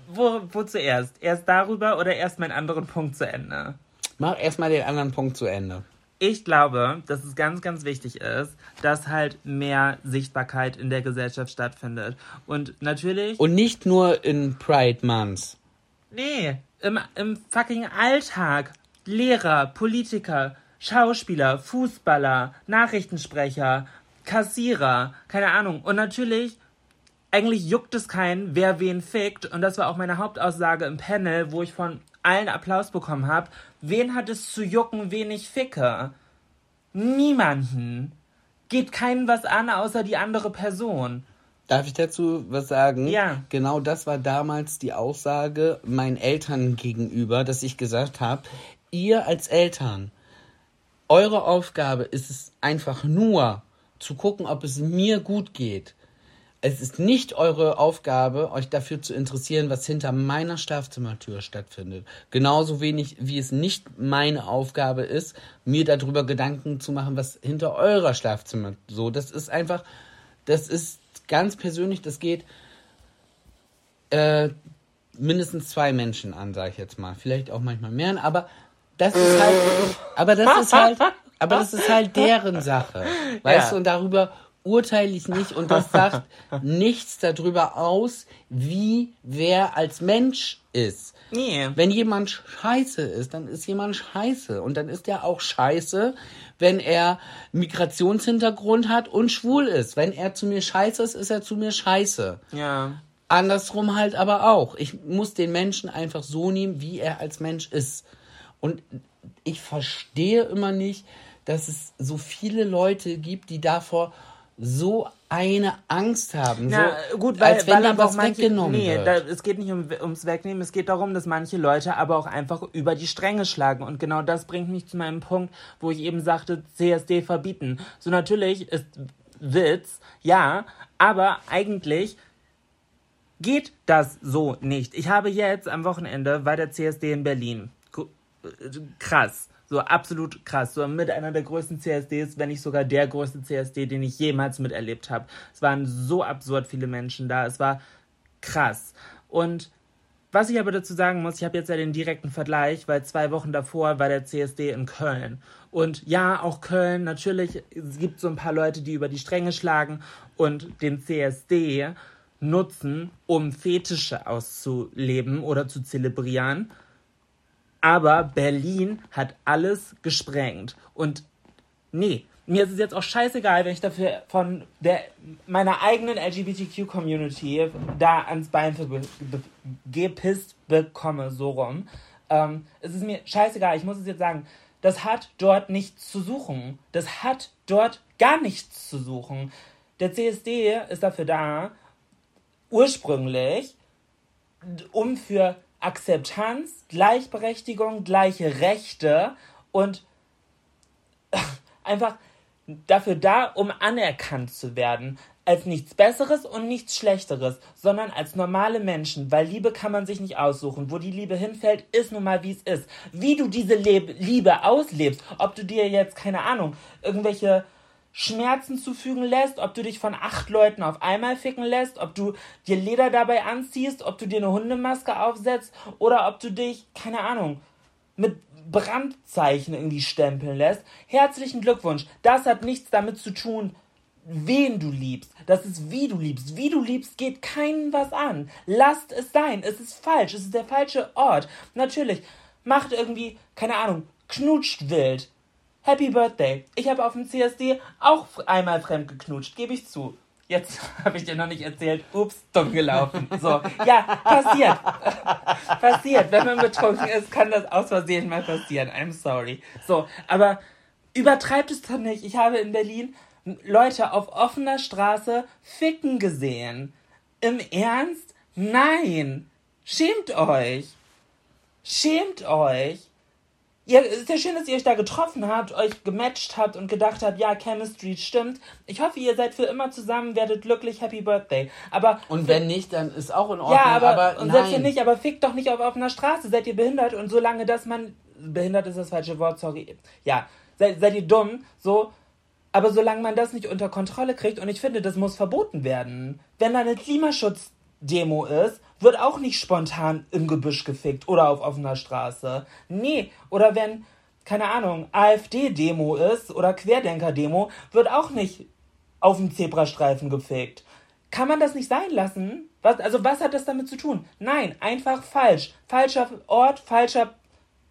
Wo, wo zuerst? Erst darüber oder erst meinen anderen Punkt zu Ende? Mach erstmal den anderen Punkt zu Ende. Ich glaube, dass es ganz, ganz wichtig ist, dass halt mehr Sichtbarkeit in der Gesellschaft stattfindet. Und natürlich. Und nicht nur in Pride Months. Nee, im, im fucking Alltag. Lehrer, Politiker, Schauspieler, Fußballer, Nachrichtensprecher, Kassierer, keine Ahnung. Und natürlich, eigentlich juckt es keinen, wer wen fickt. Und das war auch meine Hauptaussage im Panel, wo ich von allen Applaus bekommen habe. Wen hat es zu jucken, wen ich ficke? Niemanden. Geht keinem was an, außer die andere Person. Darf ich dazu was sagen? Ja. Genau das war damals die Aussage meinen Eltern gegenüber, dass ich gesagt habe, ihr als Eltern, eure Aufgabe ist es einfach nur zu gucken, ob es mir gut geht. Es ist nicht eure Aufgabe, euch dafür zu interessieren, was hinter meiner Schlafzimmertür stattfindet. Genauso wenig, wie es nicht meine Aufgabe ist, mir darüber Gedanken zu machen, was hinter eurer Schlafzimmer so. Das ist einfach, das ist ganz persönlich, das geht äh, mindestens zwei Menschen an, sage ich jetzt mal. Vielleicht auch manchmal mehr, aber das ist halt, aber das ist halt, aber das ist halt deren Sache. Weißt Ja. du, und darüber urteile ich nicht und das sagt nichts darüber aus, wie wer als Mensch ist. Nee. Wenn jemand scheiße ist, dann ist jemand scheiße. Und dann ist er auch scheiße, wenn er Migrationshintergrund hat und schwul ist. Wenn er zu mir scheiße ist, ist er zu mir scheiße. Ja. Andersrum halt aber auch. Ich muss den Menschen einfach so nehmen, wie er als Mensch ist. Und ich verstehe immer nicht, dass es so viele Leute gibt, die davor so eine Angst haben. Na, so, gut, weil, als wenn weil aber was manche, weggenommen nee, wird. Da, es geht nicht um, ums Wegnehmen, es geht darum, dass manche Leute aber auch einfach über die Stränge schlagen. Und genau das bringt mich zu meinem Punkt, wo ich eben sagte, CSD verbieten. So natürlich ist Witz, ja, aber eigentlich geht das so nicht. Ich habe jetzt am Wochenende war der CSD in Berlin. Äh, Krass. So absolut krass. So mit einer der größten CSDs, wenn nicht sogar der größte CSD, den ich jemals miterlebt habe. Es waren so absurd viele Menschen da. Es war krass. Und was ich aber dazu sagen muss, ich habe jetzt ja den direkten Vergleich, weil zwei Wochen davor war der CSD in Köln. Und ja, auch Köln, natürlich, es gibt so ein paar Leute, die über die Stränge schlagen und den CSD nutzen, um Fetische auszuleben oder zu zelebrieren. Aber Berlin hat alles gesprengt. Und nee, mir ist es jetzt auch scheißegal, wenn ich dafür von der, meiner eigenen LGBTQ-Community da ans Bein gepisst bekomme, so rum. Ähm, es ist mir scheißegal, ich muss es jetzt sagen. Das hat dort nichts zu suchen. Das hat dort gar nichts zu suchen. Der CSD ist dafür da, ursprünglich, um für Akzeptanz, Gleichberechtigung, gleiche Rechte und einfach dafür da, um anerkannt zu werden. Als nichts Besseres und nichts Schlechteres, sondern als normale Menschen, weil Liebe kann man sich nicht aussuchen. Wo die Liebe hinfällt, ist nun mal wie es ist. Wie du diese Leb Liebe auslebst, ob du dir jetzt, keine Ahnung, irgendwelche Schmerzen zufügen lässt, ob du dich von acht Leuten auf einmal ficken lässt, ob du dir Leder dabei anziehst, ob du dir eine Hundemaske aufsetzt oder ob du dich, keine Ahnung, mit Brandzeichen irgendwie stempeln lässt. Herzlichen Glückwunsch. Das hat nichts damit zu tun, wen du liebst. Das ist wie du liebst. Wie du liebst geht keinem was an. Lasst es sein. Es ist falsch. Es ist der falsche Ort. Natürlich. Macht irgendwie, keine Ahnung, knutscht wild. Happy Birthday. Ich habe auf dem CSD auch einmal fremd geknutscht, gebe ich zu. Jetzt habe ich dir noch nicht erzählt. Ups, dumm gelaufen. So, ja, passiert. passiert. Wenn man betrunken ist, kann das aus Versehen mal passieren. I'm sorry. So, aber übertreibt es doch nicht. Ich habe in Berlin Leute auf offener Straße ficken gesehen. Im Ernst? Nein! Schämt euch! Schämt euch! Ja, ist ja schön, dass ihr euch da getroffen habt, euch gematcht habt und gedacht habt, ja, Chemistry stimmt. Ich hoffe, ihr seid für immer zusammen, werdet glücklich, Happy Birthday. Aber und wenn nicht, dann ist auch in Ordnung. Ja, aber, aber und selbst wenn nicht, aber fickt doch nicht auf offener Straße. Seid ihr behindert und solange dass man behindert ist das falsche Wort, sorry. Ja, seid, seid ihr dumm, so aber solange man das nicht unter Kontrolle kriegt, und ich finde, das muss verboten werden. Wenn da eine Klimaschutzdemo ist, wird auch nicht spontan im Gebüsch gefickt oder auf offener Straße. Nee, oder wenn, keine Ahnung, AfD-Demo ist oder Querdenker-Demo, wird auch nicht auf dem Zebrastreifen gefickt. Kann man das nicht sein lassen? Was, also was hat das damit zu tun? Nein, einfach falsch. Falscher Ort, falscher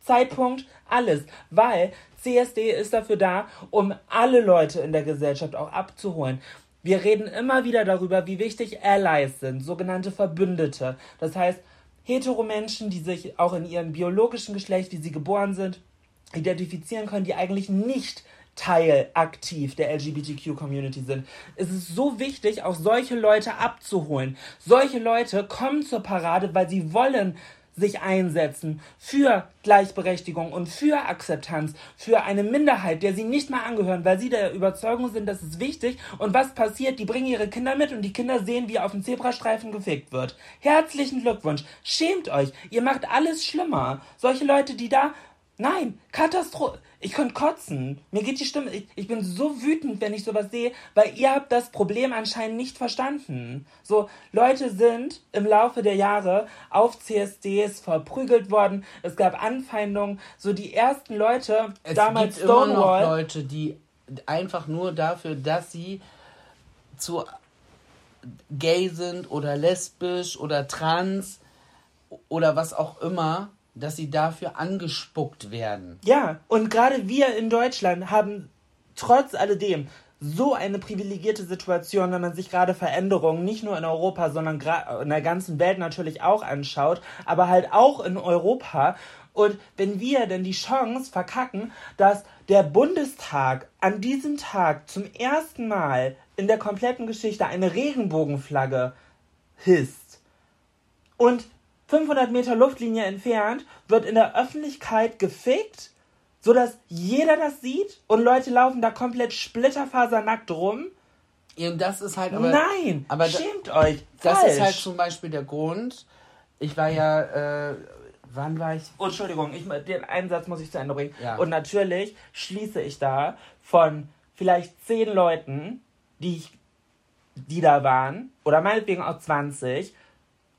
Zeitpunkt, alles. Weil CSD ist dafür da, um alle Leute in der Gesellschaft auch abzuholen. Wir reden immer wieder darüber, wie wichtig Allies sind, sogenannte Verbündete. Das heißt, Heteromenschen, die sich auch in ihrem biologischen Geschlecht, wie sie geboren sind, identifizieren können, die eigentlich nicht Teil aktiv der LGBTQ-Community sind. Es ist so wichtig, auch solche Leute abzuholen. Solche Leute kommen zur Parade, weil sie wollen sich einsetzen für Gleichberechtigung und für Akzeptanz für eine Minderheit, der sie nicht mal angehören, weil sie der Überzeugung sind, das ist wichtig. Und was passiert? Die bringen ihre Kinder mit und die Kinder sehen, wie auf dem Zebrastreifen gefickt wird. Herzlichen Glückwunsch. Schämt euch. Ihr macht alles schlimmer. Solche Leute, die da Nein, Katastrophe. Ich könnte kotzen. Mir geht die Stimme. Ich, ich, bin so wütend, wenn ich sowas sehe, weil ihr habt das Problem anscheinend nicht verstanden. So, Leute sind im Laufe der Jahre auf CSDs verprügelt worden. Es gab Anfeindungen. So die ersten Leute, es damals gibt Stonewall. Immer noch Leute, die einfach nur dafür, dass sie zu gay sind oder lesbisch oder trans oder was auch immer dass sie dafür angespuckt werden. Ja, und gerade wir in Deutschland haben trotz alledem so eine privilegierte Situation, wenn man sich gerade Veränderungen nicht nur in Europa, sondern in der ganzen Welt natürlich auch anschaut, aber halt auch in Europa. Und wenn wir denn die Chance verkacken, dass der Bundestag an diesem Tag zum ersten Mal in der kompletten Geschichte eine Regenbogenflagge hisst und 500 Meter Luftlinie entfernt, wird in der Öffentlichkeit gefickt, sodass jeder das sieht und Leute laufen da komplett splitterfasernackt rum. Ja, das ist halt aber. Nein! Aber schämt da, euch! Das falsch. ist halt zum Beispiel der Grund. Ich war ja. Äh, wann war ich? Oh, Entschuldigung, ich, den einen Satz muss ich zu Ende bringen. Ja. Und natürlich schließe ich da von vielleicht zehn Leuten, die, ich, die da waren, oder meinetwegen auch 20.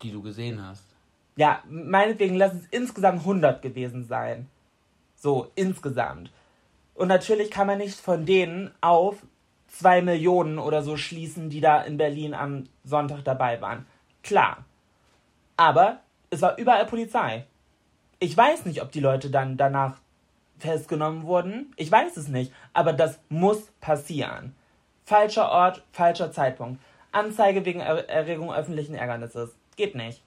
Die du gesehen hast ja, meinetwegen lass es insgesamt 100 gewesen sein. So, insgesamt. Und natürlich kann man nicht von denen auf zwei Millionen oder so schließen, die da in Berlin am Sonntag dabei waren. Klar. Aber es war überall Polizei. Ich weiß nicht, ob die Leute dann danach festgenommen wurden. Ich weiß es nicht. Aber das muss passieren. Falscher Ort, falscher Zeitpunkt. Anzeige wegen Erregung öffentlichen Ärgernisses. Geht nicht.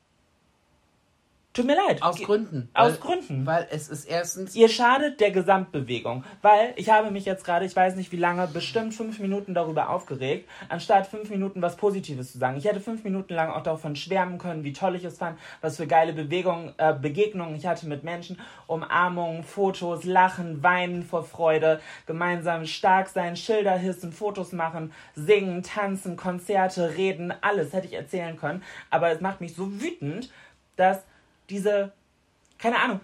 Tut mir leid. Aus Gründen. Aus weil, Gründen. Weil es ist erstens. Ihr schadet der Gesamtbewegung. Weil ich habe mich jetzt gerade, ich weiß nicht wie lange, bestimmt fünf Minuten darüber aufgeregt, anstatt fünf Minuten was Positives zu sagen. Ich hätte fünf Minuten lang auch davon schwärmen können, wie toll ich es fand, was für geile Bewegungen, äh, Begegnungen ich hatte mit Menschen, Umarmungen, Fotos, Lachen, Weinen vor Freude, gemeinsam stark sein, Schilder hissen, Fotos machen, singen, tanzen, Konzerte, reden, alles hätte ich erzählen können. Aber es macht mich so wütend, dass diese, keine Ahnung,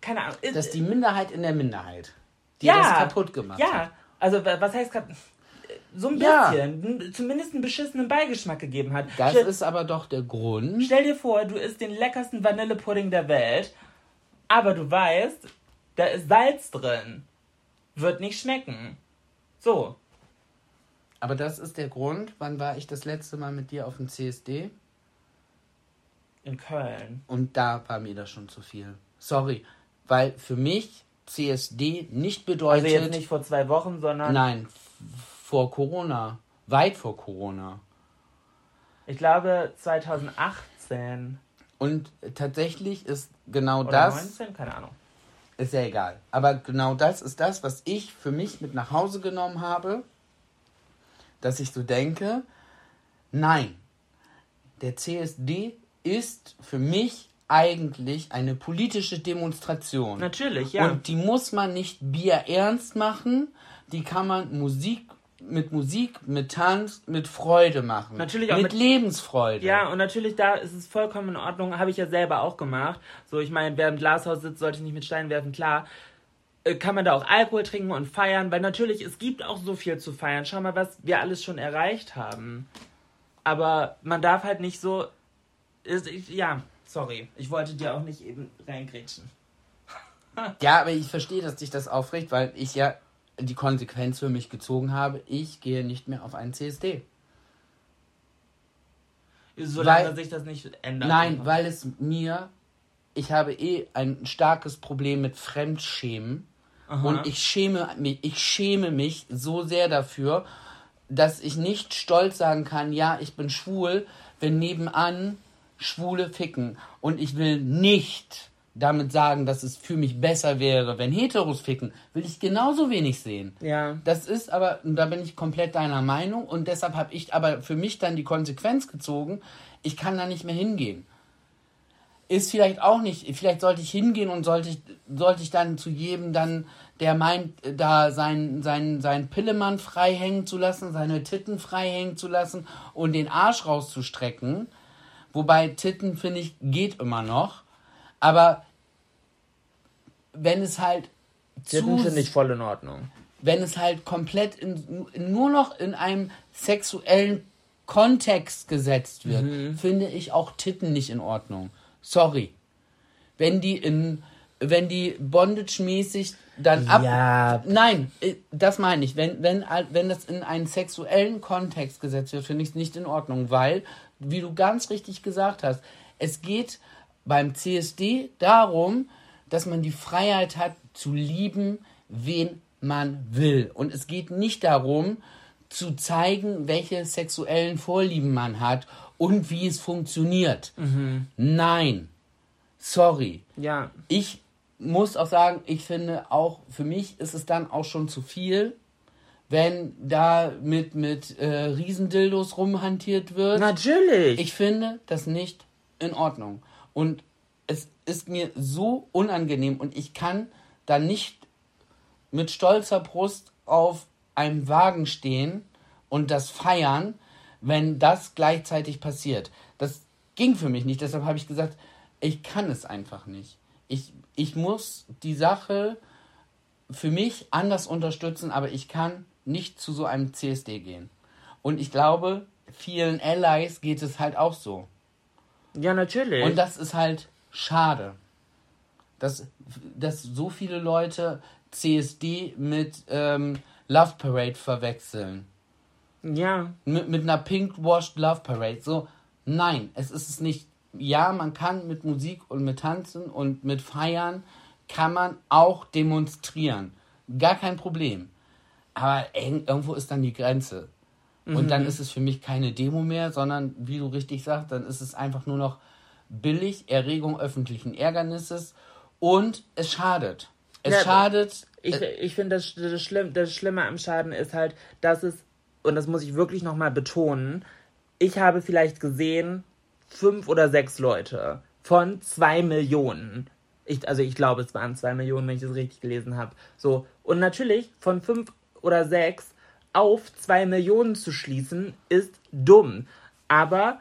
keine Ahnung. Das ist die Minderheit in der Minderheit, die ja, das kaputt gemacht ja. hat. Ja, also was heißt kaputt? So ein bisschen, ja. zumindest einen beschissenen Beigeschmack gegeben hat. Das stell, ist aber doch der Grund. Stell dir vor, du isst den leckersten Vanillepudding der Welt, aber du weißt, da ist Salz drin. Wird nicht schmecken. So. Aber das ist der Grund, wann war ich das letzte Mal mit dir auf dem CSD? In Köln. Und da war mir das schon zu viel. Sorry. Weil für mich CSD nicht bedeutet. Also jetzt nicht vor zwei Wochen, sondern. Nein, vor Corona. Weit vor Corona. Ich glaube 2018. Und tatsächlich ist genau Oder das. 19? Keine Ahnung. Ist ja egal. Aber genau das ist das, was ich für mich mit nach Hause genommen habe. Dass ich so denke, nein, der CSD ist für mich eigentlich eine politische Demonstration. Natürlich, ja. Und die muss man nicht bierernst machen, die kann man Musik mit Musik, mit Tanz, mit Freude machen. Natürlich auch mit, mit Lebensfreude. Ja, und natürlich da ist es vollkommen in Ordnung, habe ich ja selber auch gemacht. So, ich meine, wer im Glashaus sitzt, sollte nicht mit Steinen werfen, klar. Äh, kann man da auch Alkohol trinken und feiern, weil natürlich, es gibt auch so viel zu feiern. Schau mal, was wir alles schon erreicht haben. Aber man darf halt nicht so ich, ja, sorry. Ich wollte dir auch nicht eben reingrätschen. ja, aber ich verstehe, dass dich das aufregt, weil ich ja die Konsequenz für mich gezogen habe. Ich gehe nicht mehr auf einen CSD. Solange weil, sich das nicht ändert. Nein, weil es mir, ich habe eh ein starkes Problem mit Fremdschämen. Aha. Und ich schäme mich, ich schäme mich so sehr dafür, dass ich nicht stolz sagen kann, ja, ich bin schwul, wenn nebenan Schwule ficken. Und ich will nicht damit sagen, dass es für mich besser wäre, wenn Heteros ficken, will ich genauso wenig sehen. Ja. Das ist aber, da bin ich komplett deiner Meinung und deshalb habe ich aber für mich dann die Konsequenz gezogen, ich kann da nicht mehr hingehen. Ist vielleicht auch nicht, vielleicht sollte ich hingehen und sollte ich, sollte ich dann zu jedem dann, der meint, da seinen sein, sein Pillemann frei hängen zu lassen, seine Titten frei hängen zu lassen und den Arsch rauszustrecken, Wobei Titten, finde ich, geht immer noch. Aber wenn es halt. Titten finde ich voll in Ordnung. Wenn es halt komplett in, nur noch in einem sexuellen Kontext gesetzt wird, mhm. finde ich auch Titten nicht in Ordnung. Sorry. Wenn die in. Wenn die Bondage-mäßig dann ab. Ja. Nein, äh, das meine ich. Wenn, wenn, wenn das in einen sexuellen Kontext gesetzt wird, finde ich es nicht in Ordnung, weil wie du ganz richtig gesagt hast, es geht beim CSD darum, dass man die Freiheit hat zu lieben, wen man will. Und es geht nicht darum, zu zeigen, welche sexuellen Vorlieben man hat und wie es funktioniert. Mhm. Nein. Sorry. Ja. Ich muss auch sagen, ich finde auch, für mich ist es dann auch schon zu viel, wenn da mit, mit äh, Riesendildos rumhantiert wird. Natürlich. Ich finde das nicht in Ordnung. Und es ist mir so unangenehm und ich kann da nicht mit stolzer Brust auf einem Wagen stehen und das feiern, wenn das gleichzeitig passiert. Das ging für mich nicht. Deshalb habe ich gesagt, ich kann es einfach nicht. Ich, ich muss die Sache für mich anders unterstützen, aber ich kann nicht zu so einem CSD gehen. Und ich glaube, vielen Allies geht es halt auch so. Ja, natürlich. Und das ist halt schade. Dass, dass so viele Leute CSD mit ähm, Love Parade verwechseln. Ja. Mit, mit einer Pink-Washed Love Parade. So, nein, es ist es nicht. Ja, man kann mit Musik und mit Tanzen und mit Feiern kann man auch demonstrieren. Gar kein Problem. Aber irgendwo ist dann die Grenze. Und mhm. dann ist es für mich keine Demo mehr, sondern wie du richtig sagst, dann ist es einfach nur noch billig, Erregung öffentlichen Ärgernisses und es schadet. Es Ja, schadet. Ich, ich finde, das, das, Schlimm, das Schlimme am Schaden ist halt, dass es, und das muss ich wirklich nochmal betonen, ich habe vielleicht gesehen, fünf oder sechs Leute von zwei Millionen. Ich, also ich glaube, es waren zwei Millionen, wenn ich das richtig gelesen habe. So, und natürlich von fünf oder sechs auf zwei Millionen zu schließen, ist dumm. Aber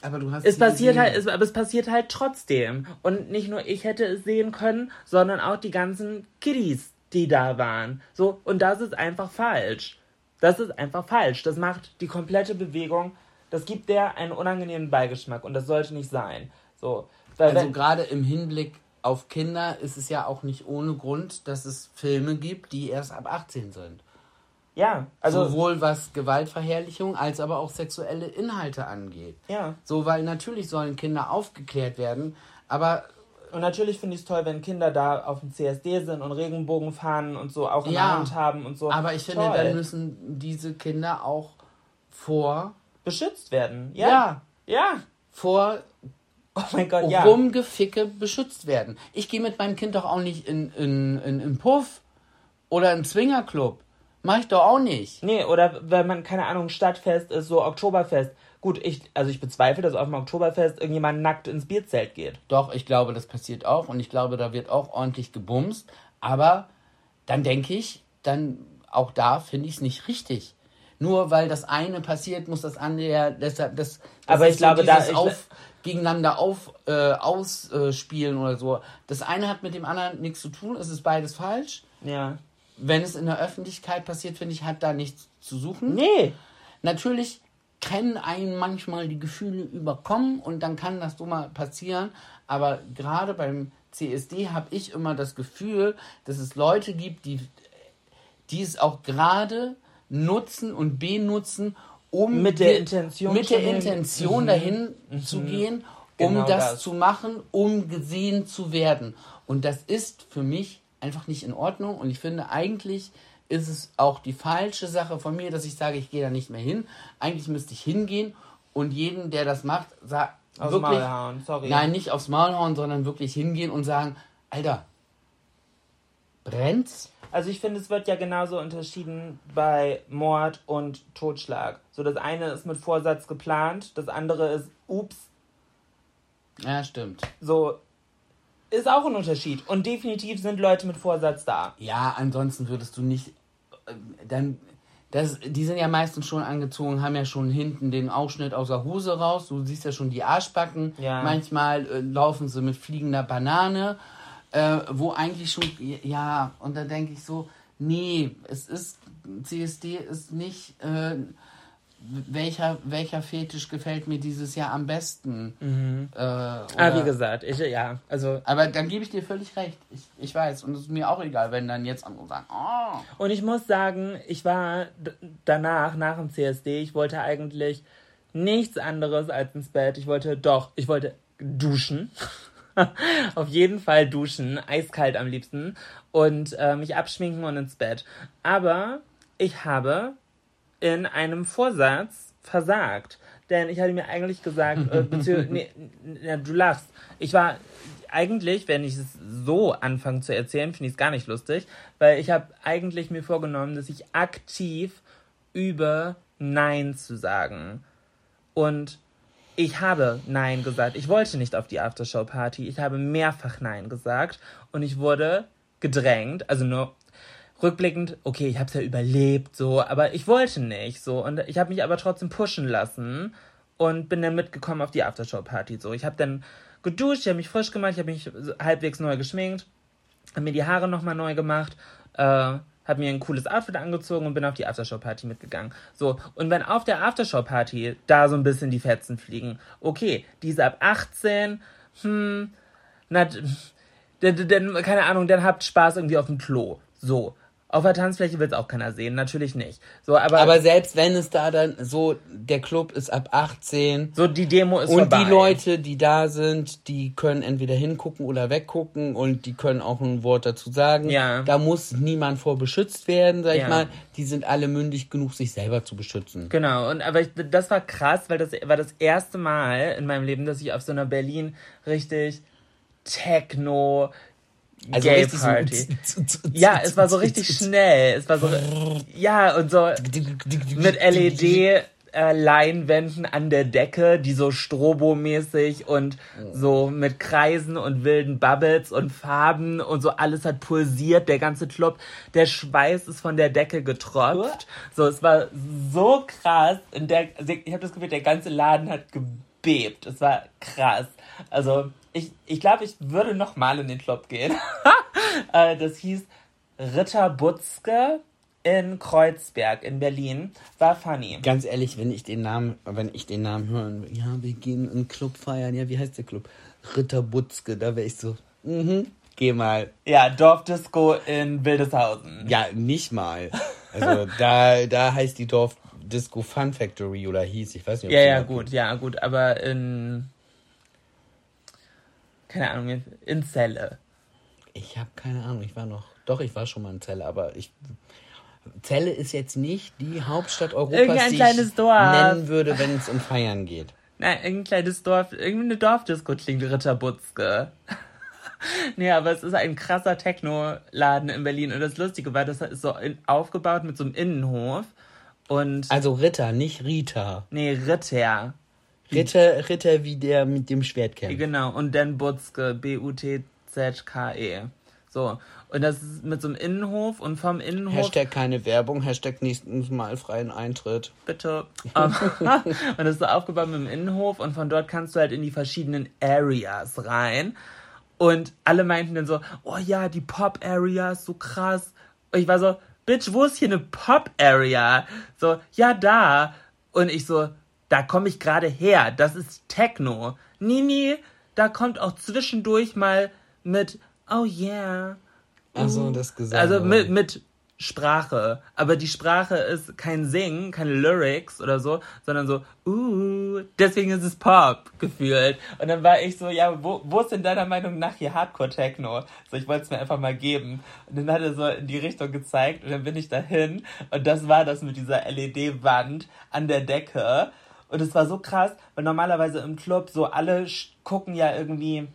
aber du hast es sie passiert gesehen. halt, es, aber es passiert halt trotzdem. Und nicht nur ich hätte es sehen können, sondern auch die ganzen Kiddies, die da waren. So, und das ist einfach falsch. Das ist einfach falsch. Das macht die komplette Bewegung, das gibt der einen unangenehmen Beigeschmack und das sollte nicht sein. So, Also gerade im Hinblick auf Kinder ist es ja auch nicht ohne Grund, dass es Filme gibt, die erst ab 18 sind. ja, also Sowohl was Gewaltverherrlichung als aber auch sexuelle Inhalte angeht. ja. So, weil natürlich sollen Kinder aufgeklärt werden, aber Und natürlich finde ich es toll, wenn Kinder da auf dem CSD sind und Regenbogen fahren und so auch in Ja, der Hand haben und so. aber ich finde, Toll. dann müssen diese Kinder auch vor beschützt werden. Ja. Ja. Ja. vor Oh mein Gott, ja. Rumgeficke beschützt werden. Ich gehe mit meinem Kind doch auch nicht in, in, in, in Puff oder in Zwingerclub. Mach ich doch auch nicht. Nee, oder wenn man, keine Ahnung, Stadtfest ist, so Oktoberfest. Gut, ich, also ich bezweifle, dass auf dem Oktoberfest irgendjemand nackt ins Bierzelt geht. Doch, ich glaube, das passiert auch und ich glaube, da wird auch ordentlich gebumst. Aber dann denke ich, dann auch da finde ich es nicht richtig. Nur weil das eine passiert, muss das andere ja deshalb das, das Aber ist ich glaube, so da- ich- auf, gegeneinander auf äh, ausspielen oder so. Das eine hat mit dem anderen nichts zu tun, es ist beides falsch. Ja. Wenn es in der Öffentlichkeit passiert, finde ich, hat da nichts zu suchen. Nee. Natürlich können einen manchmal die Gefühle überkommen und dann kann das so mal passieren. Aber gerade beim CSD habe ich immer das Gefühl, dass es Leute gibt, die, die es auch gerade nutzen und benutzen, um Mit der Intention mit der Intention Mhm. dahin zu gehen, um Genau das, das. zu machen, um gesehen zu werden. Und das ist für mich einfach nicht in Ordnung. Und ich finde, eigentlich ist es auch die falsche Sache von mir, dass ich sage, ich gehe da nicht mehr hin. Eigentlich müsste ich hingehen und jeden, der das macht, sagt, Aufs wirklich, Maul hauen, sorry. nein, nicht aufs Maul hauen, sondern wirklich hingehen und sagen, Alter, brennt's? Also ich finde, es wird ja genauso unterschieden bei Mord und Totschlag. So, das eine ist mit Vorsatz geplant, das andere ist, ups, Ja, stimmt. so, ist auch ein Unterschied. Und definitiv sind Leute mit Vorsatz da. Ja, ansonsten würdest du nicht. äh, Dann. Das, die sind ja meistens schon angezogen, haben ja schon hinten den Ausschnitt aus der Hose raus. Du siehst ja schon die Arschbacken. Ja. Manchmal äh, laufen sie mit fliegender Banane, äh, wo eigentlich schon. Ja, und da denke ich so, nee, es ist. CSD ist nicht. Äh, welcher, welcher Fetisch gefällt mir dieses Jahr am besten? Äh, Ah, wie gesagt, ich, ja, also aber dann gebe ich dir völlig recht. Ich, ich weiß. Und es ist mir auch egal, wenn dann jetzt andere sagen, oh. Und ich muss sagen, ich war danach, nach dem CSD, ich wollte eigentlich nichts anderes als ins Bett. Ich wollte doch, ich wollte duschen. Auf jeden Fall duschen, eiskalt am liebsten. Und äh, mich abschminken und ins Bett. Aber ich habe in einem Vorsatz versagt. Denn ich hatte mir eigentlich gesagt, äh, nee, n- du lachst. Ich war eigentlich, wenn ich es so anfange zu erzählen, finde ich es gar nicht lustig, weil ich habe eigentlich mir vorgenommen, dass ich aktiv übe, Nein zu sagen. Und ich habe Nein gesagt. Ich wollte nicht auf die Aftershow-Party. Ich habe mehrfach Nein gesagt und ich wurde gedrängt. Also nur rückblickend, okay, ich habe es ja überlebt, so, aber ich wollte nicht, so. Und ich habe mich aber trotzdem pushen lassen und bin dann mitgekommen auf die Aftershow-Party, so. Ich habe dann geduscht, ich habe mich frisch gemacht, ich habe mich halbwegs neu geschminkt, habe mir die Haare nochmal neu gemacht, äh, habe mir ein cooles Outfit angezogen und bin auf die Aftershow-Party mitgegangen. So, und wenn auf der Aftershow-Party da so ein bisschen die Fetzen fliegen, okay, die ist ab 18, hm, na, dann, keine Ahnung, dann habt Spaß irgendwie auf dem Klo. So. Auf der Tanzfläche will es auch keiner sehen, natürlich nicht. So, aber, Aber selbst wenn es da dann so, der Club ist ab 18. so die Demo ist Und vorbei. die Leute, die da sind, die können entweder hingucken oder weggucken und die können auch ein Wort dazu sagen. Ja. Da muss niemand vor beschützt werden, sag Ja. ich mal. Die sind alle mündig genug, sich selber zu beschützen. Genau, und aber ich, das war krass, weil das war das erste Mal in meinem Leben, dass ich auf so einer Berlin richtig Techno Also Gay richtig so- Party. Ja, es war so richtig schnell. Es war so ja und so mit LED äh, Leinwänden an der Decke, die so Strobo-mäßig und so mit Kreisen und wilden Bubbles und Farben und so alles hat pulsiert, der ganze Club. Der Schweiß ist von der Decke getropft. So, es war so krass. Der, ich habe das Gefühl, der ganze Laden hat gebebt. Es war krass. Also, ich, ich glaube, ich würde noch mal in den Club gehen. Äh, das hieß Ritter Butzke in Kreuzberg in Berlin. War funny. Ganz ehrlich, wenn ich den Namen, wenn ich den Namen will, ja, wir gehen in einen Club feiern. Ja, wie heißt der Club? Ritter Butzke, da wäre ich so, mhm, geh mal. Ja, Dorfdisco in Wildeshausen. Ja, nicht mal. Also da, da heißt die Dorf Disco Fun Factory oder hieß, ich weiß nicht, ob Ja, ja, gut, ja, gut, aber in. Keine Ahnung, in Celle. Ich habe keine Ahnung, ich war noch. Doch, ich war schon mal in Celle, aber ich. Celle ist jetzt nicht die Hauptstadt Europas, Irgendein die kleines ich Dorf. nennen würde, wenn es um Feiern geht. Nein, irgendein kleines Dorf, irgendeine Dorfdisco klingt Ritterbutzke. nee, aber es ist ein krasser Techno-Laden in Berlin. Und das Lustige war, das ist so aufgebaut mit so einem Innenhof. Und. Also Ritter, nicht Rita. nee, Ritter. Ritter, Ritter wie der mit dem Schwert kämpft. Genau, und dann Butzke, B-U-T-Z-K-E. So, und das ist mit so einem Innenhof und vom Innenhof. Hashtag keine Werbung, Hashtag nächstes Mal freien Eintritt. bitte. Ähm, und das ist so aufgebaut mit dem Innenhof und von dort kannst du halt in die verschiedenen Areas rein. Und alle meinten dann so, oh ja, die Pop-Areas, so krass. Und ich war so, Bitch, wo ist hier eine Pop-Area? So, ja, da. Und ich so, da komme ich gerade her. Das ist Techno. Nini, da kommt auch zwischendurch mal mit, oh yeah. Also das gesagt. Also mit, mit Sprache. Aber die Sprache ist kein Singen, keine Lyrics oder so, sondern so, uh, deswegen ist es Pop gefühlt. Und dann war ich so, ja, wo, wo ist denn deiner Meinung nach hier Hardcore-Techno? So, ich wollte es mir einfach mal geben. Und dann hat er so in die Richtung gezeigt und dann bin ich dahin und das war das mit dieser LED-Wand an der Decke. Und es war so krass, weil normalerweise im Club so alle gucken ja irgendwie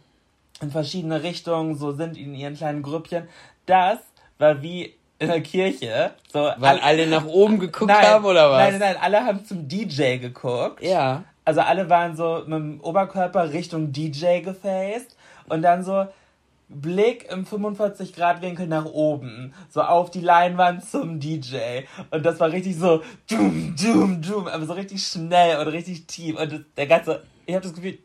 in verschiedene Richtungen, so sind in ihren kleinen Grüppchen. Das war wie in der Kirche. So, Weil all- alle nach oben geguckt nein, haben oder was? Nein, nein, nein, alle haben zum DJ geguckt. Ja. Also alle waren so mit dem Oberkörper Richtung DJ gefaced und dann so Blick im 45 Grad Winkel nach oben, so auf die Leinwand zum DJ und das war richtig so dum dum dum, aber so richtig schnell und richtig tief und der ganze ich habe das Gefühl,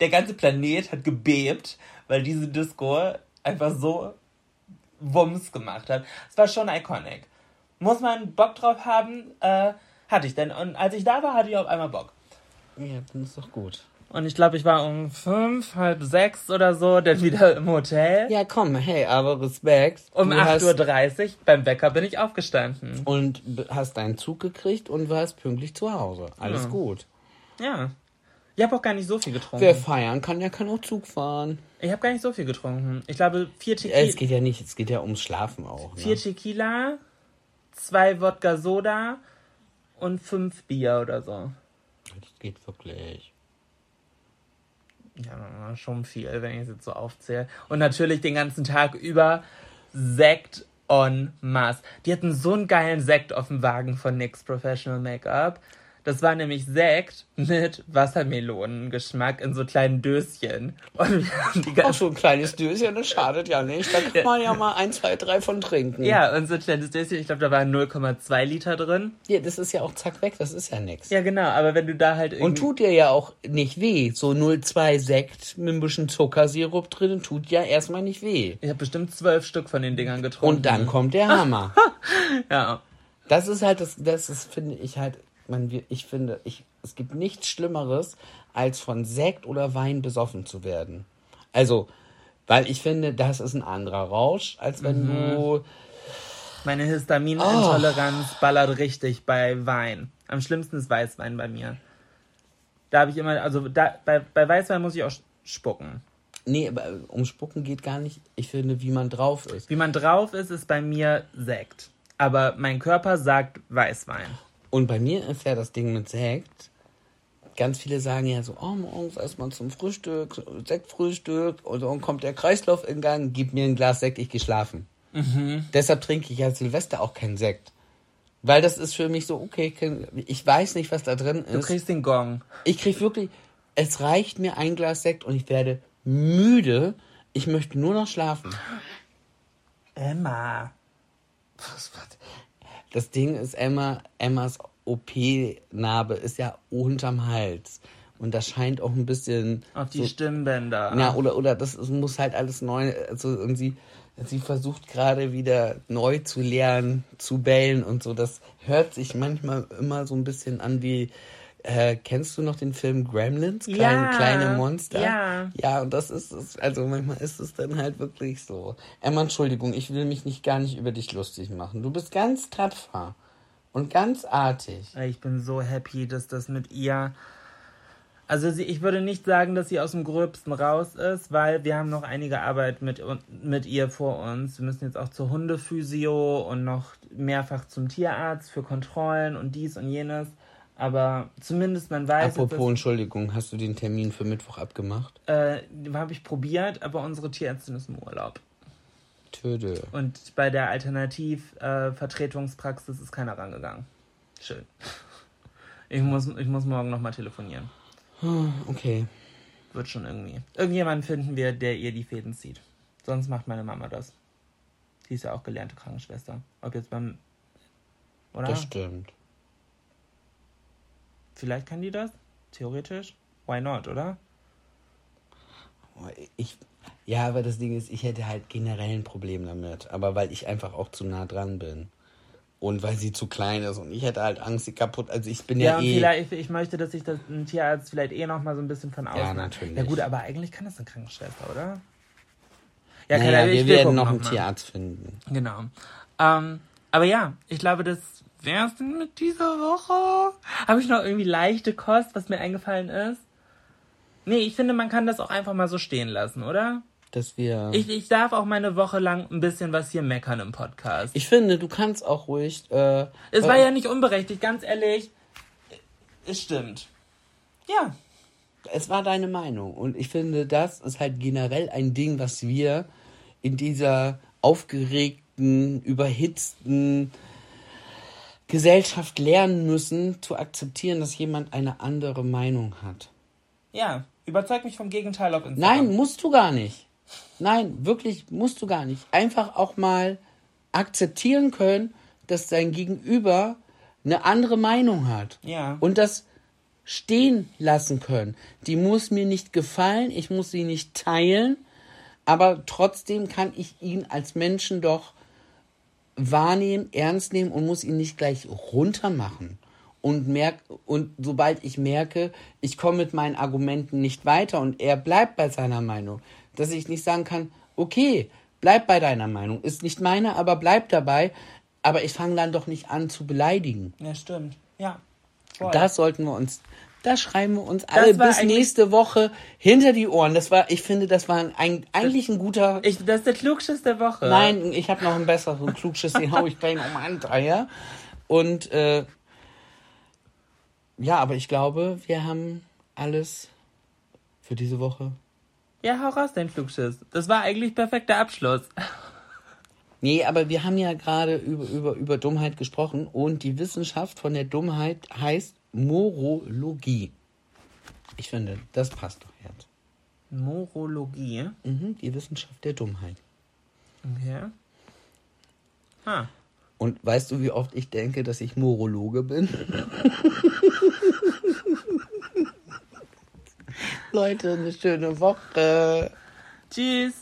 der ganze Planet hat gebebt, weil diese Disco einfach so Wumms gemacht hat. Es war schon iconic. Muss man Bock drauf haben? Äh, hatte ich denn. Und als ich da war, hatte ich auf einmal Bock. Ja, dann ist doch gut. Und ich glaube, ich war um fünf, halb sechs oder so, dann wieder im Hotel. Ja, komm, hey, aber Respekt. Um Du hast- 8.30 Uhr beim Wecker bin ich aufgestanden. Und hast deinen Zug gekriegt und warst pünktlich zu Hause. Alles Ja. gut. Ja. Ich habe auch gar nicht so viel getrunken. Wer feiern kann, der kann auch Zug fahren. Ich habe gar nicht so viel getrunken. Ich glaube, vier, Ja, es Tequila, geht ja nicht, es geht ja ums Schlafen auch. vier Ne? Tequila, zwei Wodka Soda und fünf Bier oder so. Das geht wirklich. Ja, schon viel, wenn ich es jetzt so aufzähle. Und natürlich den ganzen Tag über Sekt en masse. Die hatten so einen geilen Sekt auf dem Wagen von NYX Professional Make-up. Das war nämlich Sekt mit Wassermelonengeschmack in so kleinen Döschen. Und Auch so ein kleines Döschen, das schadet ja nicht. Da kann man ja mal ein, zwei, drei von trinken. ja, und so ein kleines Döschen, ich glaube, da waren 0,2 Liter drin. ja. Das ist ja auch zack weg, das ist ja nix. Ja, genau, aber wenn du da halt irgendwie... Und tut dir ja auch nicht weh. So 0,2 Sekt mit ein bisschen Zuckersirup drin tut ja erstmal nicht weh. ich habe bestimmt zwölf Stück von den Dingern getrunken. Und dann kommt der Hammer. Ja. Das ist halt das, das ist, finde ich halt, man, ich finde, ich, es gibt nichts Schlimmeres, als von Sekt oder Wein besoffen zu werden. Also, weil ich finde, das ist ein anderer Rausch, als wenn du Meine Histaminintoleranz ballert richtig bei Wein. Am schlimmsten ist Weißwein bei mir. Da habe ich immer, also da, bei, bei Weißwein muss ich auch spucken. Nee, aber um Spucken geht gar nicht. Ich finde, wie man drauf ist. Wie man drauf ist, ist bei mir Sekt. Aber mein Körper sagt Weißwein. Und bei mir ist ja das Ding mit Sekt. Ganz viele sagen ja so, oh, morgens erstmal zum Frühstück, Sektfrühstück, und dann kommt der Kreislauf in Gang, gib mir ein Glas Sekt, ich gehe schlafen. Mhm. Deshalb trinke ich ja Silvester auch keinen Sekt. Weil das ist für mich so, okay, ich weiß nicht, was da drin ist. Du kriegst den Gong. Ich krieg wirklich, es reicht mir ein Glas Sekt und ich werde müde. Ich möchte nur noch schlafen. Emma. Das Ding ist, Emma, Emmas OP-Narbe ist ja unterm Hals. Und das scheint auch ein bisschen. Auf die so, Stimmbänder. Ja, oder, oder das, das muss halt alles neu. Also, und sie, sie versucht gerade wieder neu zu lernen, zu bellen und so. Das hört sich manchmal immer so ein bisschen an wie äh, kennst du noch den Film Gremlins? Klein, ja, kleine Monster? Ja. Ja, und das ist es, also manchmal ist es dann halt wirklich so. Emma, Entschuldigung, ich will mich nicht gar nicht über dich lustig machen. Du bist ganz tapfer und ganz artig. Ich bin so happy, dass das mit ihr. Also sie, ich würde nicht sagen, dass sie aus dem Gröbsten raus ist, weil wir haben noch einige Arbeit mit, mit ihr vor uns. Wir müssen jetzt auch zur Hundephysio und noch mehrfach zum Tierarzt für Kontrollen und dies und jenes. Aber zumindest man weiß. Apropos, jetzt, Entschuldigung, hast du den Termin für Mittwoch abgemacht? Äh, habe ich probiert, aber unsere Tierärztin ist im Urlaub. Töde. Und bei der Alternativvertretungspraxis äh, ist keiner rangegangen. Schön. Ich muss, ich muss morgen nochmal telefonieren. Okay. Wird schon irgendwie. Irgendjemanden finden wir, der ihr die Fäden zieht. Sonst macht meine Mama das. Die ist ja auch gelernte Krankenschwester. Ob jetzt beim. Oder? Das stimmt. Vielleicht kann die das? Theoretisch? Why not, oder? Ich, ja, aber das Ding ist, ich hätte halt generell ein Problem damit. Aber weil ich einfach auch zu nah dran bin. Und weil sie zu klein ist. Und ich hätte halt Angst, sie kaputt. Also ich bin ja, ja eh. Vielleicht, ich möchte, dass sich das ein Tierarzt vielleicht eh noch mal so ein bisschen von außen. Ja, natürlich. Ja gut, aber eigentlich kann das eine Krankenschwester, oder? Ja, naja, wir werden noch einen noch Tierarzt finden. Genau. Ähm, aber ja, ich glaube, das Wer ist denn mit dieser Woche? Habe ich noch irgendwie leichte Kost, was mir eingefallen ist? Nee, ich finde, man kann das auch einfach mal so stehen lassen, oder? Dass wir. Ich, ich darf auch meine Woche lang ein bisschen was hier meckern im Podcast. Ich finde, du kannst auch ruhig. Äh, es war ja nicht unberechtigt, ganz ehrlich. Es stimmt. Ja. Es war deine Meinung. Und ich finde, das ist halt generell ein Ding, was wir in dieser aufgeregten, überhitzten, Gesellschaft lernen müssen, zu akzeptieren, dass jemand eine andere Meinung hat. Ja, überzeug mich vom Gegenteil auf Instagram. Nein, musst du gar nicht. Nein, wirklich musst du gar nicht. Einfach auch mal akzeptieren können, dass dein Gegenüber eine andere Meinung hat. Ja. Und das stehen lassen können. Die muss mir nicht gefallen, ich muss sie nicht teilen, aber trotzdem kann ich ihn als Menschen doch wahrnehmen, ernst nehmen und muss ihn nicht gleich runtermachen. Und, merk, und sobald ich merke, ich komme mit meinen Argumenten nicht weiter und er bleibt bei seiner Meinung, dass ich nicht sagen kann, okay, bleib bei deiner Meinung, ist nicht meine, aber bleib dabei, aber ich fange dann doch nicht an zu beleidigen. Ja, stimmt. Ja. Voll. Das sollten wir uns da schreiben wir uns alle bis nächste Woche hinter die Ohren. Das war, ich finde, das war ein, eigentlich ein guter. Ich, das ist der Klugschiss der Woche. Nein, ich habe noch einen besseren Klugschiss, den hau ich gleich um einen Dreier. Und äh, ja, aber ich glaube, wir haben alles für diese Woche. Ja, hau raus, dein Klugschiss. Das war eigentlich perfekter Abschluss. Nee, aber wir haben ja gerade über, über, über Dummheit gesprochen und die Wissenschaft von der Dummheit heißt Morologie. Ich finde, das passt doch jetzt. Morologie? Mhm, die Wissenschaft der Dummheit. Okay. Ah. Und weißt du, wie oft ich denke, dass ich Morologe bin? Leute, eine schöne Woche. Tschüss.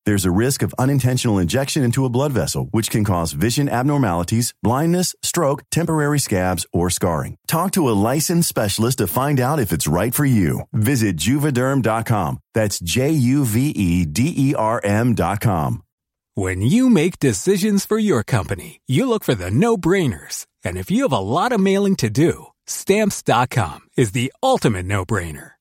There's a risk of unintentional injection into a blood vessel, which can cause vision abnormalities, blindness, stroke, temporary scabs, or scarring. Talk to a licensed specialist to find out if it's right for you. Visit juvederm.com. That's J U V E D E R M.com. When you make decisions for your company, you look for the no brainers. And if you have a lot of mailing to do, stamps.com is the ultimate no brainer.